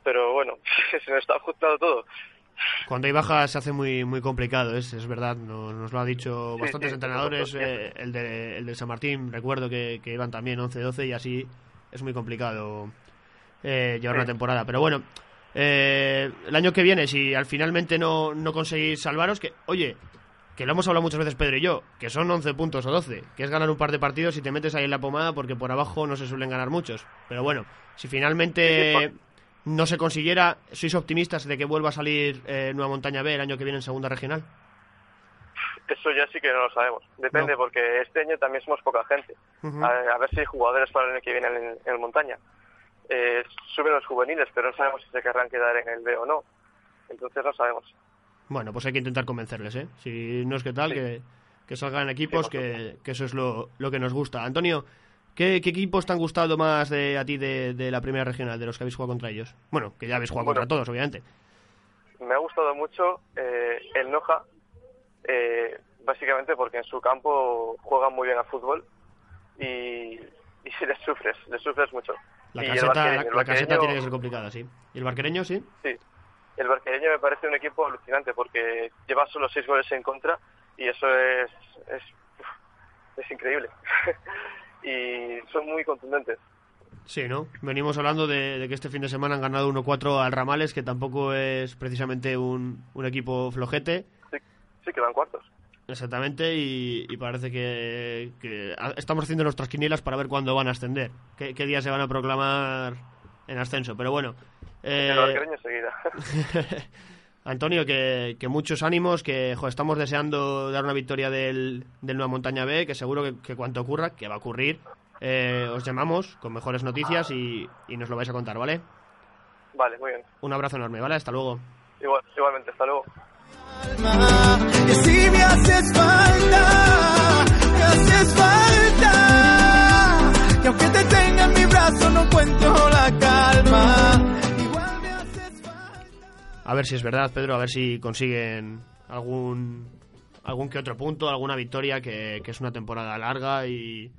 pero bueno, *laughs* se nos está ajustando todo. Cuando hay bajas se hace muy muy complicado, es, es verdad, no- nos lo ha dicho Sí, bastantes sí, entrenadores, eh, el, de, el de San Martín, recuerdo que, que iban también 11-12 y así es muy complicado eh, llevar Sí. una temporada. Pero bueno, eh, el año que viene, si al finalmente no, no conseguís salvaros, que oye, que lo hemos hablado muchas veces Pedro y yo, que son 11 puntos o 12, que es ganar un par de partidos y te metes ahí en la pomada porque por abajo no se suelen ganar muchos. Pero bueno, si finalmente no se consiguiera, ¿sois optimistas de que vuelva a salir eh, Nueva Montaña B el año que viene en segunda regional? Eso ya sí que no lo sabemos. Depende, No. porque este año también somos poca gente. A, a ver si hay jugadores para el año que viene en, en el montaña. Eh, suben los juveniles, pero no sabemos si se querrán quedar en el B o no. Entonces no sabemos. Bueno, pues hay que intentar convencerles, ¿eh? Si no es que tal, que, que salgan equipos, Sí, que, que eso es lo, lo que nos gusta. Antonio, ¿qué, qué equipos te han gustado más de, a ti de, de la primera regional, de los que habéis jugado contra ellos? Bueno, que ya habéis jugado Bueno. contra todos, obviamente. Me ha gustado mucho eh, el Noja, eh, básicamente porque en su campo juegan muy bien a fútbol y, y *laughs* les sufres, les sufres mucho. La Y caseta, la, el la caseta tiene que ser complicada, sí. ¿Y el barquereño, sí? Sí, el Barquereño me parece un equipo alucinante porque lleva solo seis goles en contra y eso es, es, es increíble. *laughs* y son muy contundentes. Sí, ¿no? Venimos hablando de, de que este fin de semana han ganado 1-4 al Ramales, que tampoco es precisamente un, un equipo flojete. Sí, sí que van cuartos. Exactamente, y, y parece que, que estamos haciendo nuestras quinielas para ver cuándo van a ascender, qué, qué día se van a proclamar en ascenso. Pero bueno, eh. *laughs* Antonio, que, que muchos ánimos, que jo, estamos deseando dar una victoria del, del Nueva Montaña B, que seguro que, que cuanto ocurra, que va a ocurrir, eh, os llamamos con mejores noticias y, y nos lo vais a contar, ¿vale? vale, muy bien. Un abrazo enorme, ¿vale? Hasta luego. Igual, igualmente, hasta luego. A ver si es verdad, Pedro, a ver si consiguen algún algún que otro punto, alguna victoria, que, que es una temporada larga y,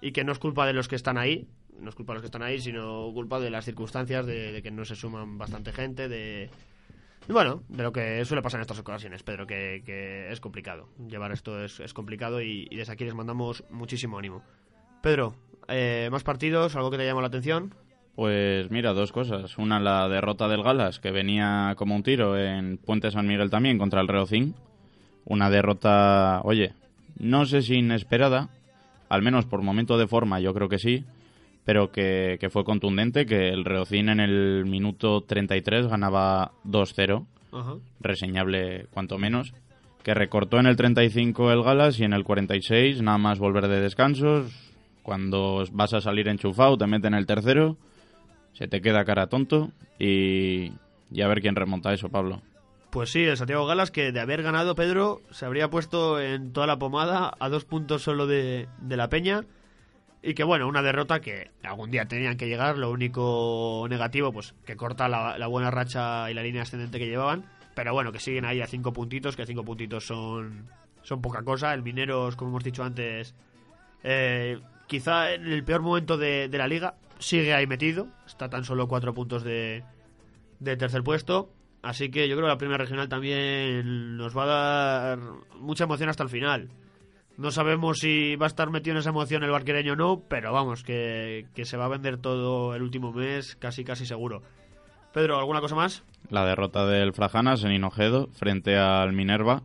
y que no es culpa de los que están ahí, no es culpa de los que están ahí, sino culpa de las circunstancias, de, de que no se suman bastante gente, de... Bueno, de lo que suele pasar en estas ocasiones, Pedro, que, es complicado. Llevar esto es, complicado y, y desde aquí les mandamos muchísimo ánimo. Pedro, eh, ¿más partidos? ¿Algo que te llama la atención? Pues mira, dos cosas. Una, la derrota del Galas, que venía como un tiro en Puente San Miguel también contra el Reocín. Una derrota, oye, no sé si inesperada, al menos por momento de forma yo creo que sí, pero que, que fue contundente, que el Reocín en el minuto 33 ganaba 2-0, Ajá. reseñable cuanto menos, que recortó en el 35 el Galas y en el 46 nada más volver de descansos, cuando vas a salir enchufado te meten el tercero, se te queda cara tonto y, y a ver quién remonta eso, Pablo. Pues sí, el Santiago Galas, que de haber ganado Pedro, se habría puesto en toda la pomada a dos puntos solo de, de la Peña. Y que bueno, una derrota que algún día tenían que llegar. Lo único negativo, pues que corta la, buena racha y la línea ascendente que llevaban. Pero bueno, que siguen ahí a cinco puntitos, que cinco puntitos son, son poca cosa. El Mineros, como hemos dicho antes, eh, quizá en el peor momento de, de la liga, sigue ahí metido. Está tan solo cuatro puntos de, de tercer puesto. Así que yo creo que la primera regional también nos va a dar mucha emoción hasta el final. No sabemos si va a estar metido en esa emoción el barquereño o no, pero vamos, que, que se va a vender todo el último mes, casi casi seguro. Pedro, ¿alguna cosa más? La derrota del Frajanas en Hinojedo frente al Minerva,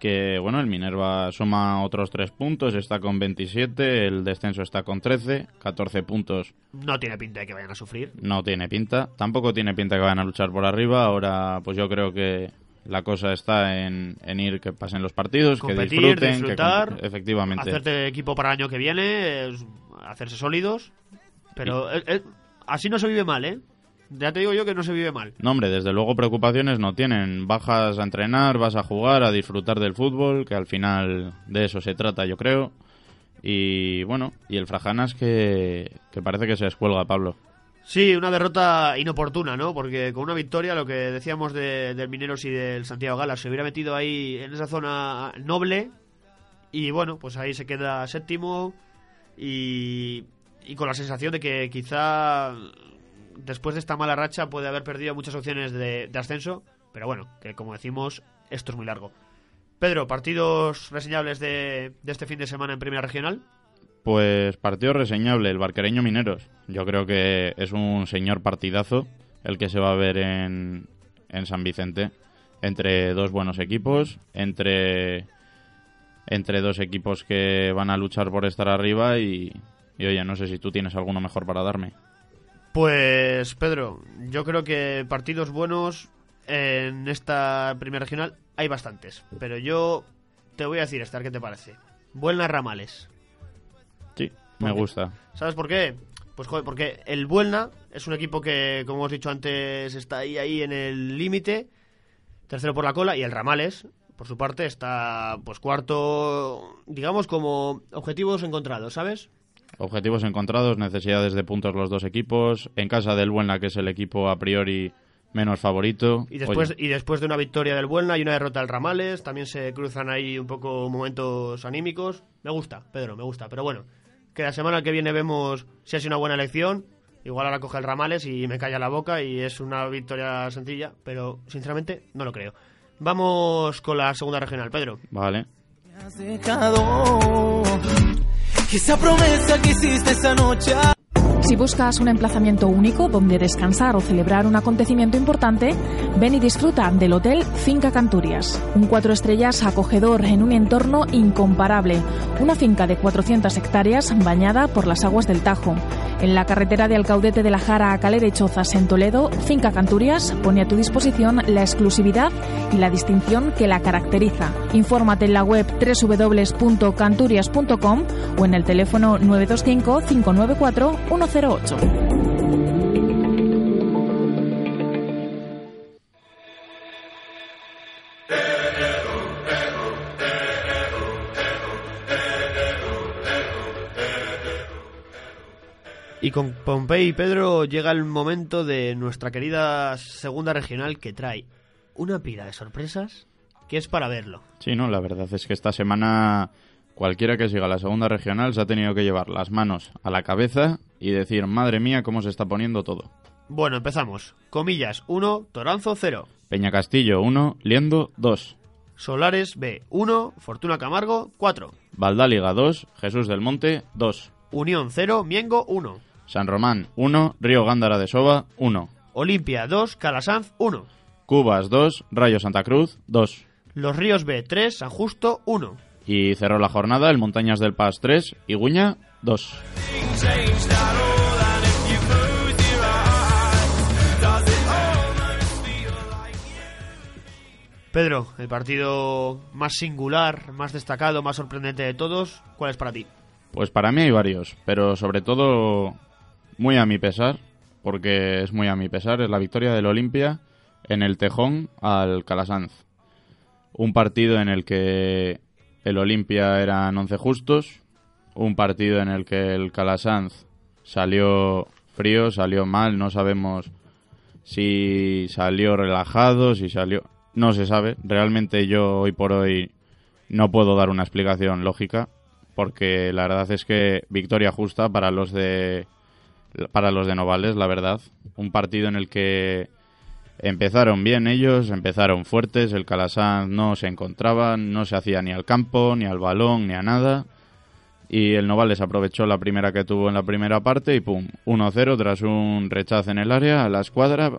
que bueno, el Minerva suma otros tres puntos, está con 27, el descenso está con 13, 14 puntos No tiene pinta de que vayan a sufrir. no tiene pinta. Tampoco tiene pinta que vayan a luchar por arriba. Ahora, pues yo creo que la cosa está en, en ir que pasen los partidos, que disfruten, que disfrutar, com- efectivamente. Hacerte equipo para el año que viene, es hacerse sólidos. Pero eh, eh, así no se vive mal, ¿eh? Ya te digo yo que no se vive mal. No, hombre, desde luego preocupaciones no tienen. Bajas a entrenar, vas a jugar, a disfrutar del fútbol, que al final de eso se trata, yo creo. Y bueno, y el Frajanas que, que parece que se descuelga, Pablo. Sí, una derrota inoportuna, ¿no? Porque con una victoria, lo que decíamos de, del Mineros y del Santiago Galas, se hubiera metido ahí en esa zona noble. Y bueno, pues ahí se queda séptimo. Y, con la sensación de que quizá después de esta mala racha puede haber perdido muchas opciones de, de ascenso. Pero bueno, que como decimos, esto es muy largo. Pedro, partidos reseñables de, de este fin de semana en Primera Regional. Pues partido reseñable, el Barquereño Mineros. Yo creo que es un señor partidazo el que se va a ver en, en San Vicente. Entre dos buenos equipos, entre, entre dos equipos que van a luchar por estar arriba y, y oye, no sé si tú tienes alguno mejor para darme. Pues Pedro, yo creo que partidos buenos en esta primera regional hay bastantes, pero yo te voy a decir, Estar, ¿qué te parece? Buelna Ramales. Sí, me gusta. ¿Sabes por qué? Pues joder, porque el Buelna es un equipo que, como hemos dicho antes, está ahí, ahí en el límite, tercero por la cola, y el Ramales, por su parte, está pues cuarto, digamos, como objetivos encontrados, ¿sabes? Objetivos encontrados, necesidades de puntos los dos equipos, en casa del Buelna, que es el equipo a priori menos favorito. Y después, y después de una victoria del Buelna y una derrota del Ramales, también se cruzan ahí un poco momentos anímicos. Me gusta, Pedro, me gusta. Pero bueno, que la semana que viene vemos si ha sido una buena elección. Igual ahora coge el Ramales y me calla la boca y es una victoria sencilla, pero sinceramente no lo creo. Vamos con la segunda regional, Pedro. Vale. Esa promesa que hiciste esa noche. Si buscas un emplazamiento único donde descansar o celebrar un acontecimiento importante, ven y disfruta del Hotel Finca Canturias. Un cuatro estrellas acogedor en un entorno incomparable. Una finca de 400 hectáreas bañada por las aguas del Tajo. En la carretera de Alcaudete de la Jara a Calera y Chozas en Toledo, Finca Canturias pone a tu disposición la exclusividad y la distinción que la caracteriza. Infórmate en la web www.canturias.com o en el teléfono 925 594 108. Y con Pompey y Pedro llega el momento de nuestra querida segunda regional que trae una pila de sorpresas que es para verlo. Sí, no, la verdad es que esta semana cualquiera que siga la segunda regional se ha tenido que llevar las manos a la cabeza y decir, madre mía, cómo se está poniendo todo. Bueno, empezamos. Comillas 1, Toranzo 0. Peña Castillo 1, Liendo 2. Solares B 1, Fortuna Camargo 4. Valdáliga 2, Jesús del Monte 2. Unión 0, Miengo 1. San Román 1, Río Gándara de Soba 1. Olimpia 2, Calasanz 1. Cubas 2, Rayo Santa Cruz 2. Los Ríos B 3, San Justo 1. Y cerró la jornada el Montañas del Paz 3, Iguña 2. Pedro, el partido más singular, más destacado, más sorprendente de todos, ¿cuál es para ti? Pues para mí hay varios, pero sobre todo muy a mi pesar, porque es muy a mi pesar, es la victoria del Olimpia en el Tejón al Calasanz. Un partido en el que el Olimpia eran 11 justos, un partido en el que el Calasanz salió frío, salió mal, no sabemos si salió relajado, si salió... No se sabe, realmente yo hoy por hoy no puedo dar una explicación lógica, porque la verdad es que victoria justa para los de para los de Novales, la verdad, un partido en el que empezaron bien ellos, empezaron fuertes, el Calasán no se encontraba, no se hacía ni al campo, ni al balón, ni a nada. Y el Novales aprovechó la primera que tuvo en la primera parte y pum, 1-0 tras un rechazo en el área a la escuadra,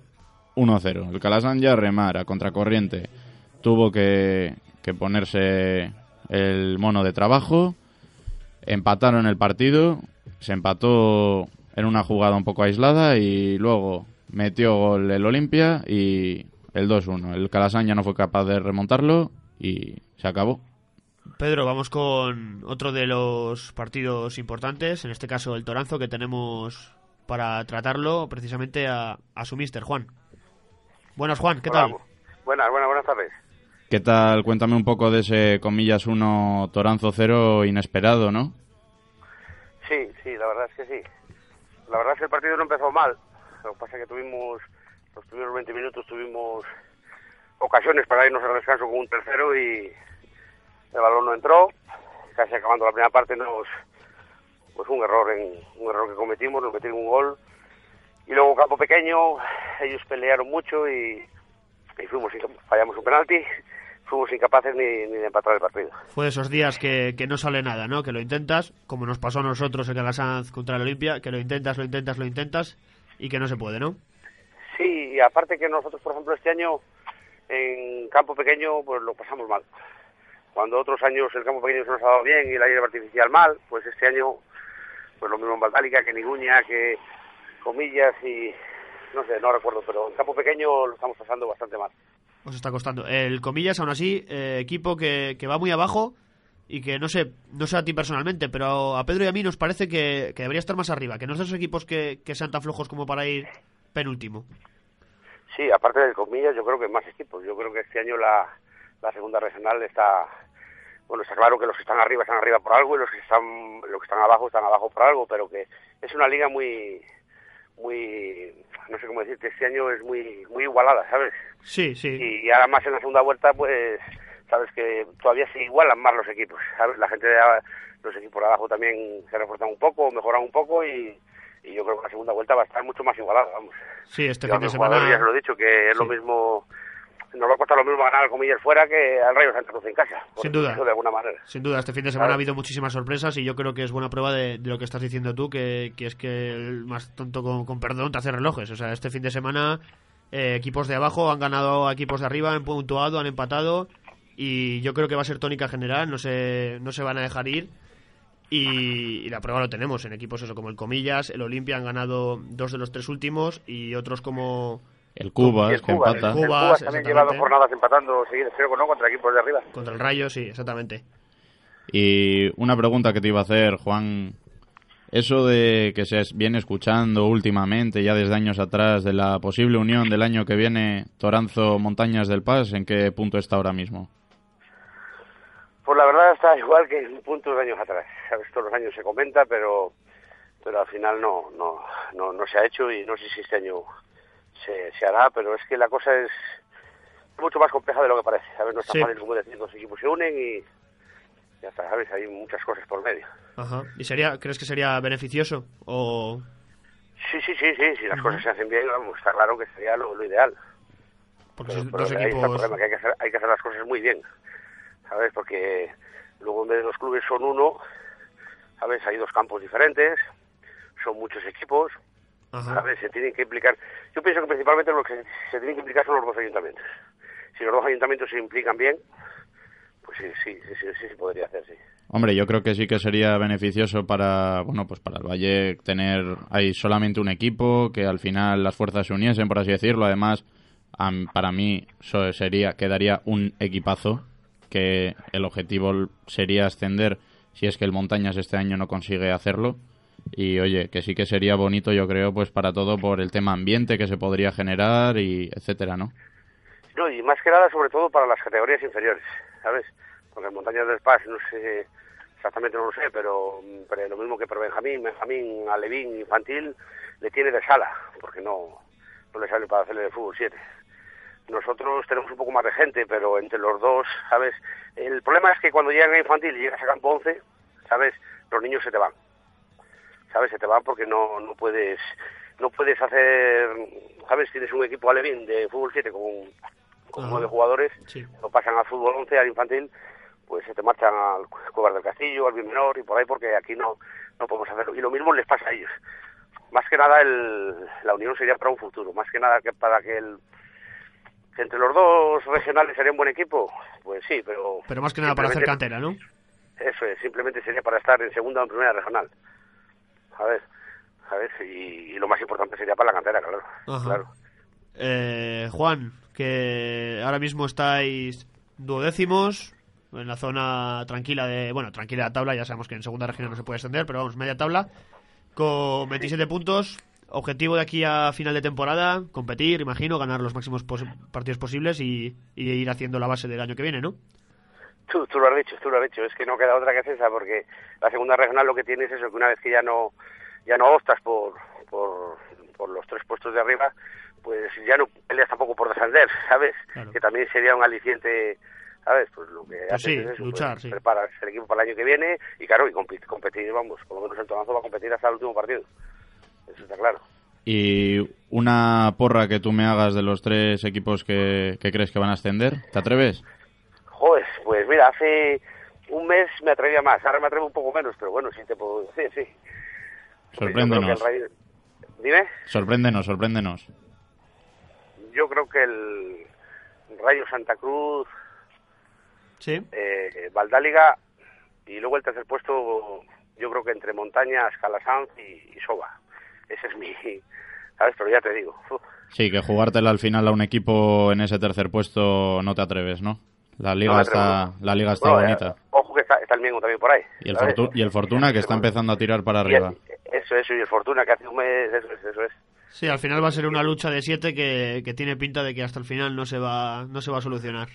1-0. El Calasán ya remar a contracorriente. Tuvo que, que ponerse el mono de trabajo empataron el partido, se empató en una jugada un poco aislada y luego metió gol el Olimpia y el 2-1. El Calasán ya no fue capaz de remontarlo y se acabó. Pedro, vamos con otro de los partidos importantes, en este caso el Toranzo, que tenemos para tratarlo precisamente a, a su mister, Juan. Buenas, Juan, ¿qué tal? Buenas, buenas, buenas tardes. ¿Qué tal? Cuéntame un poco de ese comillas 1 Toranzo 0 inesperado, ¿no? Sí, sí, la verdad es que sí. La verdad es que el partido no empezó mal. Lo que pasa es que tuvimos, los primeros 20 minutos tuvimos ocasiones para irnos al descanso con un tercero y el balón no entró. Casi acabando la primera parte nos, pues un error en un error que cometimos, nos un gol. Y luego campo pequeño, ellos pelearon mucho y, y fuimos fallamos un penalti fuimos incapaces ni, ni, de empatar el partido. Fue esos días que, que, no sale nada, ¿no? Que lo intentas, como nos pasó a nosotros en Calasanz contra el Olimpia, que lo intentas, lo intentas, lo intentas y que no se puede, ¿no? Sí, y aparte que nosotros, por ejemplo, este año en campo pequeño pues lo pasamos mal. Cuando otros años el campo pequeño se nos ha dado bien y la hierba artificial mal, pues este año pues lo mismo en Baldálica que en Iguña, que, comillas y no sé, no recuerdo, pero en campo pequeño lo estamos pasando bastante mal. Os está costando. El comillas, aún así, eh, equipo que, que va muy abajo y que no sé, no sé a ti personalmente, pero a Pedro y a mí nos parece que, que debería estar más arriba, que no es esos equipos que, que sean tan flojos como para ir penúltimo. Sí, aparte del comillas, yo creo que más equipos. Yo creo que este año la, la segunda regional está bueno, está claro que los que están arriba están arriba por algo y los que están los que están abajo están abajo por algo, pero que es una liga muy muy no sé cómo decirte, este año es muy muy igualada, ¿sabes? Sí, sí. Y ahora más en la segunda vuelta pues sabes que todavía se igualan más los equipos, ¿sabes? La gente de los equipos de abajo también se refuerzan un poco, mejoran un poco y, y yo creo que la segunda vuelta va a estar mucho más igualada, vamos. Sí, este fin de semana Ya se lo he dicho, que es lo mismo, nos va a costar lo mismo ganar al comillas fuera que al Rayo Santa Cruz en casa. Sin duda. De alguna manera. Sin duda, este fin de semana Claro. ha habido muchísimas sorpresas y yo creo que es buena prueba de, de lo que estás diciendo tú, que, que es que el más tonto con, con perdón te hace relojes. O sea, este fin de semana eh, equipos de abajo han ganado a equipos de arriba, han puntuado, han empatado y yo creo que va a ser tónica general, no se, no se van a dejar ir. Y, y la prueba lo tenemos en equipos eso como el Comillas, el Olimpia han ganado dos de los tres últimos y otros como El Cubas, el que empata. el Cubas Cubas, también lleva dos jornadas empatando seguidas, creo que no, contra equipos de arriba. contra el Rayo, sí, exactamente. Y una pregunta que te iba a hacer, Juan. Eso de que se viene escuchando últimamente, ya desde años atrás, de la posible unión del año que viene Toranzo-Montañas del Paz, ¿en qué punto está ahora mismo? Pues la verdad está igual que en puntos de años atrás. Sabes, todos los años se comenta, pero pero al final no no no, no se ha hecho y no sé si este año se, se hará, pero es que la cosa es mucho más compleja de lo que parece. ¿Sabes? No es tan fácil como decir dos equipos se unen y ya está, ¿sabes? Hay muchas cosas por medio. Ajá. ¿Y sería, crees que sería beneficioso? O Sí, sí, sí, sí, si las cosas se hacen bien, vamos, está claro que sería lo, lo ideal. porque Pero, pero dos ahí está el problema, que hay que, hacer, hay que hacer las cosas muy bien, ¿sabes? Porque luego en vez de los clubes son uno, ¿sabes? Hay dos campos diferentes, son muchos equipos, Se tienen que implicar... Yo pienso que principalmente lo que se tienen que implicar son los dos ayuntamientos. Si los dos ayuntamientos se implican bien, pues sí, sí, sí, sí, sí, podría hacer, sí. Hombre, yo creo que sí que sería beneficioso para, bueno, pues para el Valle tener ahí solamente un equipo, que al final las fuerzas se uniesen, por así decirlo. Además, para mí sería quedaría un equipazo, que el objetivo sería ascender si es que el Montañas este año no consigue hacerlo. Y oye, que sí que sería bonito, yo creo, pues para todo por el tema ambiente que se podría generar y etcétera, ¿no? No, y más que nada, sobre todo para las categorías inferiores, ¿sabes? Porque en Montañas del Paz, no sé, exactamente no lo sé, pero, pero lo mismo que por Benjamín, Benjamín, Alevín, infantil, le tiene de sala, porque no, no le sale para hacerle de fútbol 7. Nosotros tenemos un poco más de gente, pero entre los dos, ¿sabes? El problema es que cuando llegan a infantil y llegas a campo 11, ¿sabes? Los niños se te van. ¿Sabes? Se te van porque no, no puedes no puedes hacer, ¿sabes? Tienes un equipo alevín de fútbol 7 con, con Ajá. nueve jugadores, Sí. lo pasan al fútbol 11, al infantil, pues se te marchan al Cuevas del Castillo, al Bimenor y por ahí porque aquí no, no podemos hacerlo. Y lo mismo les pasa a ellos. Más que nada el, la unión sería para un futuro, más que nada que para que el que entre los dos regionales sería un buen equipo, pues sí, pero... Pero más que nada para hacer cantera, ¿no? Eso es, simplemente sería para estar en segunda o en primera regional. A ver, a ver, y, y lo más importante sería para la cantera, claro. Ajá. claro. Eh, Juan, que ahora mismo estáis duodécimos en la zona tranquila de, bueno, tranquila de tabla, ya sabemos que en segunda región no se puede extender, pero vamos, media tabla, con 27 puntos, objetivo de aquí a final de temporada, competir, imagino, ganar los máximos pos- partidos posibles y, y ir haciendo la base del año que viene, ¿no? Tú, tú lo has dicho, tú lo has dicho, es que no queda otra que es esa, porque la segunda regional lo que tiene es eso, que una vez que ya no ya no optas por, por, por los tres puestos de arriba, pues ya no peleas tampoco por descender, ¿sabes? Claro. Que también sería un aliciente, ¿sabes? Pues lo que Pues haces sí, es eso, luchar, pues, sí. preparas el equipo para el año que viene y claro, y competir, competir, vamos, por lo menos el Tonazo va a competir hasta el último partido, eso está claro. Y una porra que tú me hagas de los tres equipos que, que crees que van a ascender, ¿te atreves? Pues mira, hace un mes me atrevía más, ahora me atrevo un poco menos, pero bueno, sí te puedo *laughs* decir, sí. Sorpréndenos. Rayo- Dime. Sorpréndenos, sorpréndenos. Yo creo que el Rayo Santa Cruz, Sí. eh, Valdáliga y luego el tercer puesto, yo creo que entre Montañas, Calasanz y, y Soba. ese es mi, *laughs* ¿sabes? Pero ya te digo, uf, Sí, que jugártela al final a un equipo en ese tercer puesto no te atreves, ¿no? La liga No está, la liga está Bueno, bonita. eh, ojo que está, está el Miengo también por ahí. Y el. Fortu- y el Fortuna que está empezando a tirar para Y arriba. el- eso, eso, y el Fortuna que hace un mes, eso es, eso es. Sí, al final va a ser una lucha de siete que, que tiene pinta de que hasta el final no se va, no se va a solucionar.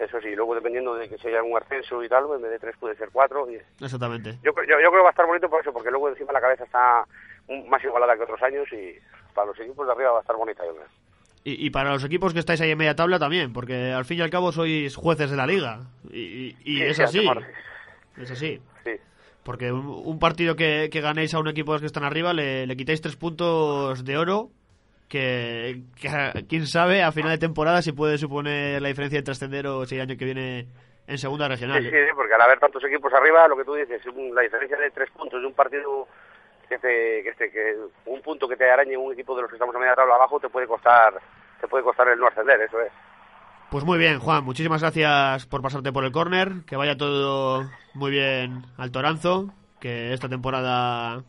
Eso sí, luego dependiendo de que sea un ascenso y tal, en vez de tres puede ser cuatro. Y... Exactamente. Yo, creo- yo, yo creo que va a estar bonito por eso, porque luego encima la cabeza está más igualada que otros años y para los equipos de arriba va a estar bonita, yo creo. Y, y para los equipos que estáis ahí en media tabla también, porque al fin y al cabo sois jueces de la liga. Y, y- Sí, es sí, así. Es así. Sí. Porque un, un partido que, que ganéis a un equipo de los que están arriba le, le quitáis tres puntos de oro. Que, que quién sabe a final de temporada si puede suponer la diferencia de trascender o si el año que viene en segunda regional. Sí, sí, porque al haber tantos equipos arriba, lo que tú dices, la diferencia de tres puntos de un partido que te, que te- que un punto que te arañe un equipo de los que estamos a media tabla abajo te puede costar te puede costar el no ascender, eso es. Pues muy bien, Juan, muchísimas gracias por pasarte por el córner, que vaya todo muy bien al Toranzo, que esta temporada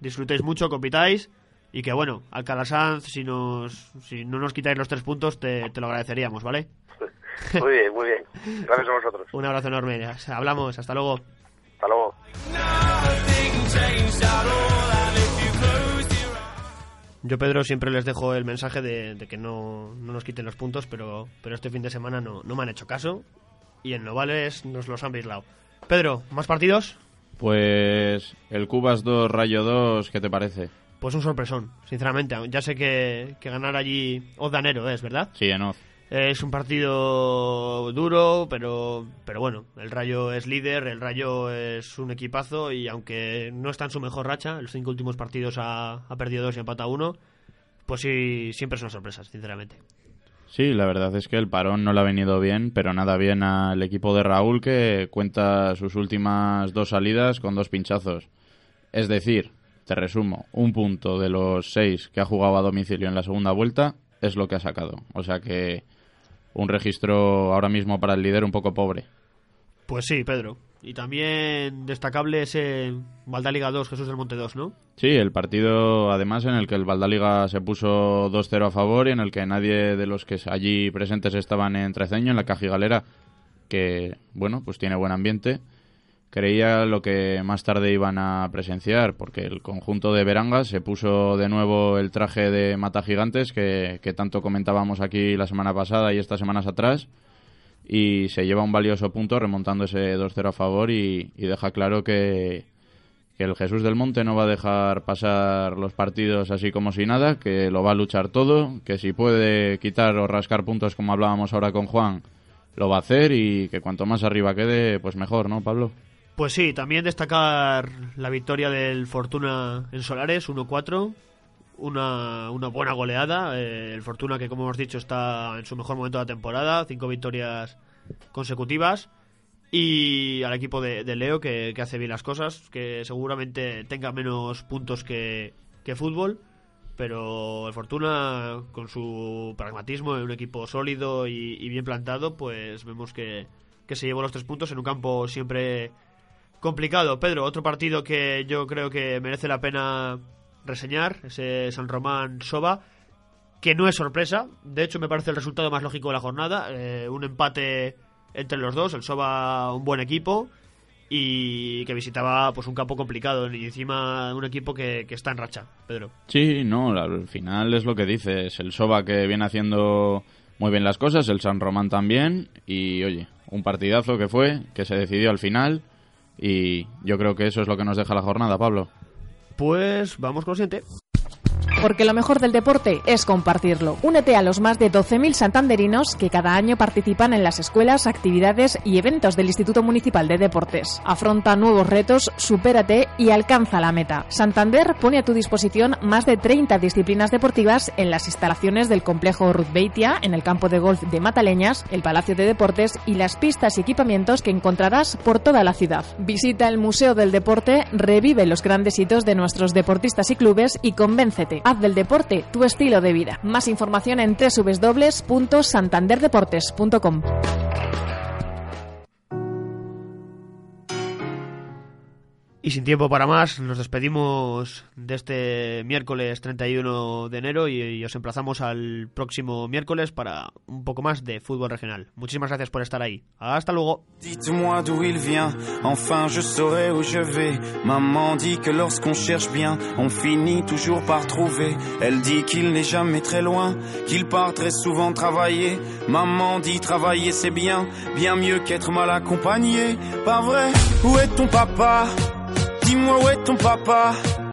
disfrutéis mucho, compitáis y que bueno, Alcalá Sanz, si, nos, si no nos quitáis los tres puntos, te, te lo agradeceríamos, ¿vale? *laughs* Muy bien, muy bien. *laughs* Gracias a vosotros. Un abrazo enorme, hablamos, hasta luego. Hasta luego. Yo, Pedro, siempre les dejo el mensaje de, de que no, no nos quiten los puntos, pero, pero este fin de semana no, no me han hecho caso y en Novales nos los han aislado. Pedro, ¿más partidos? Pues el Cubas 2, Rayo 2, ¿qué te parece? Pues un sorpresón, sinceramente. Ya sé que, que ganar allí Odanero es, ¿verdad? Sí, en Oz. Es un partido duro, pero, pero bueno, el Rayo es líder, el Rayo es un equipazo y aunque no está en su mejor racha, los cinco últimos partidos ha, ha perdido dos y empata uno, pues sí, siempre son sorpresas, sinceramente. Sí, la verdad es que el parón no le ha venido bien, pero nada bien al equipo de Raúl que cuenta sus últimas dos salidas con dos pinchazos. Es decir, te resumo, un punto de los seis que ha jugado a domicilio en la segunda vuelta es lo que ha sacado. O sea que un registro ahora mismo para el líder un poco pobre. Pues sí, Pedro. Y también destacable ese Valdaliga 2, Jesús del Monte 2, ¿no? Sí, el partido además en el que el Valdaliga se puso 2-0 a favor y en el que nadie de los que allí presentes estaban en Treceño, en la Cajigalera, que bueno, pues tiene buen ambiente, creía lo que más tarde iban a presenciar, porque el conjunto de Verangas se puso de nuevo el traje de mata gigantes que, que tanto comentábamos aquí la semana pasada y estas semanas atrás y se lleva un valioso punto remontando ese 2-0 a favor y, y deja claro que, que el Jesús del Monte no va a dejar pasar los partidos así como si nada, que lo va a luchar todo, que si puede quitar o rascar puntos como hablábamos ahora con Juan, lo va a hacer y que cuanto más arriba quede, pues mejor, ¿no, Pablo? Pues sí, también destacar la victoria del Fortuna en Solares, 1-4. Una, una buena goleada. Eh, el Fortuna que, como hemos dicho, está en su mejor momento de la temporada. Cinco victorias consecutivas. Y al equipo de, Leo que, hace bien las cosas. Que seguramente tenga menos puntos que, fútbol. Pero el Fortuna, con su pragmatismo, un equipo sólido y, y bien plantado, pues vemos que, que se llevó los tres puntos en un campo siempre complicado. Pedro, otro partido que yo creo que merece la pena reseñar, ese San Román Soba, que no es sorpresa, de hecho me parece el resultado más lógico de la jornada, eh, un empate entre los dos, el Soba un buen equipo y que visitaba pues un campo complicado y encima un equipo que, que está en racha, Pedro. Sí, no, al final es lo que dices, el Soba que viene haciendo muy bien las cosas, el San Román también y oye, un partidazo que fue, que se decidió al final y yo creo que eso es lo que nos deja la jornada, Pablo. Pues vamos con siguiente. Porque lo mejor del deporte es compartirlo. Únete a los más de 12.000 santanderinos que cada año participan en las escuelas, actividades y eventos del Instituto Municipal de Deportes. Afronta nuevos retos, supérate y alcanza la meta. Santander pone a tu disposición más de 30 disciplinas deportivas en las instalaciones del complejo Ruth Beitia, en el campo de golf de Mataleñas, el Palacio de Deportes y las pistas y equipamientos que encontrarás por toda la ciudad. Visita el Museo del Deporte, revive los grandes hitos de nuestros deportistas y clubes y convéncete. Haz del deporte tu estilo de vida. Más información en www.santanderdeportes.com. Y sin tiempo para más, nos despedimos de este miércoles 31 de enero y, y, os emplazamos al próximo miércoles para un poco más de fútbol regional. Muchísimas gracias por estar ahí. Hasta luego. Dites-moi d'où il vient, enfin je saurai où je vais. Maman dit que lorsqu'on cherche bien, on finit toujours par trouver. Elle dit qu'il n'est jamais très loin, qu'il part très souvent travailler. Maman dit travailler c'est bien, bien mieux qu'être mal accompagné. Pas vrai Où est ton papa Dis-moi où est ton papa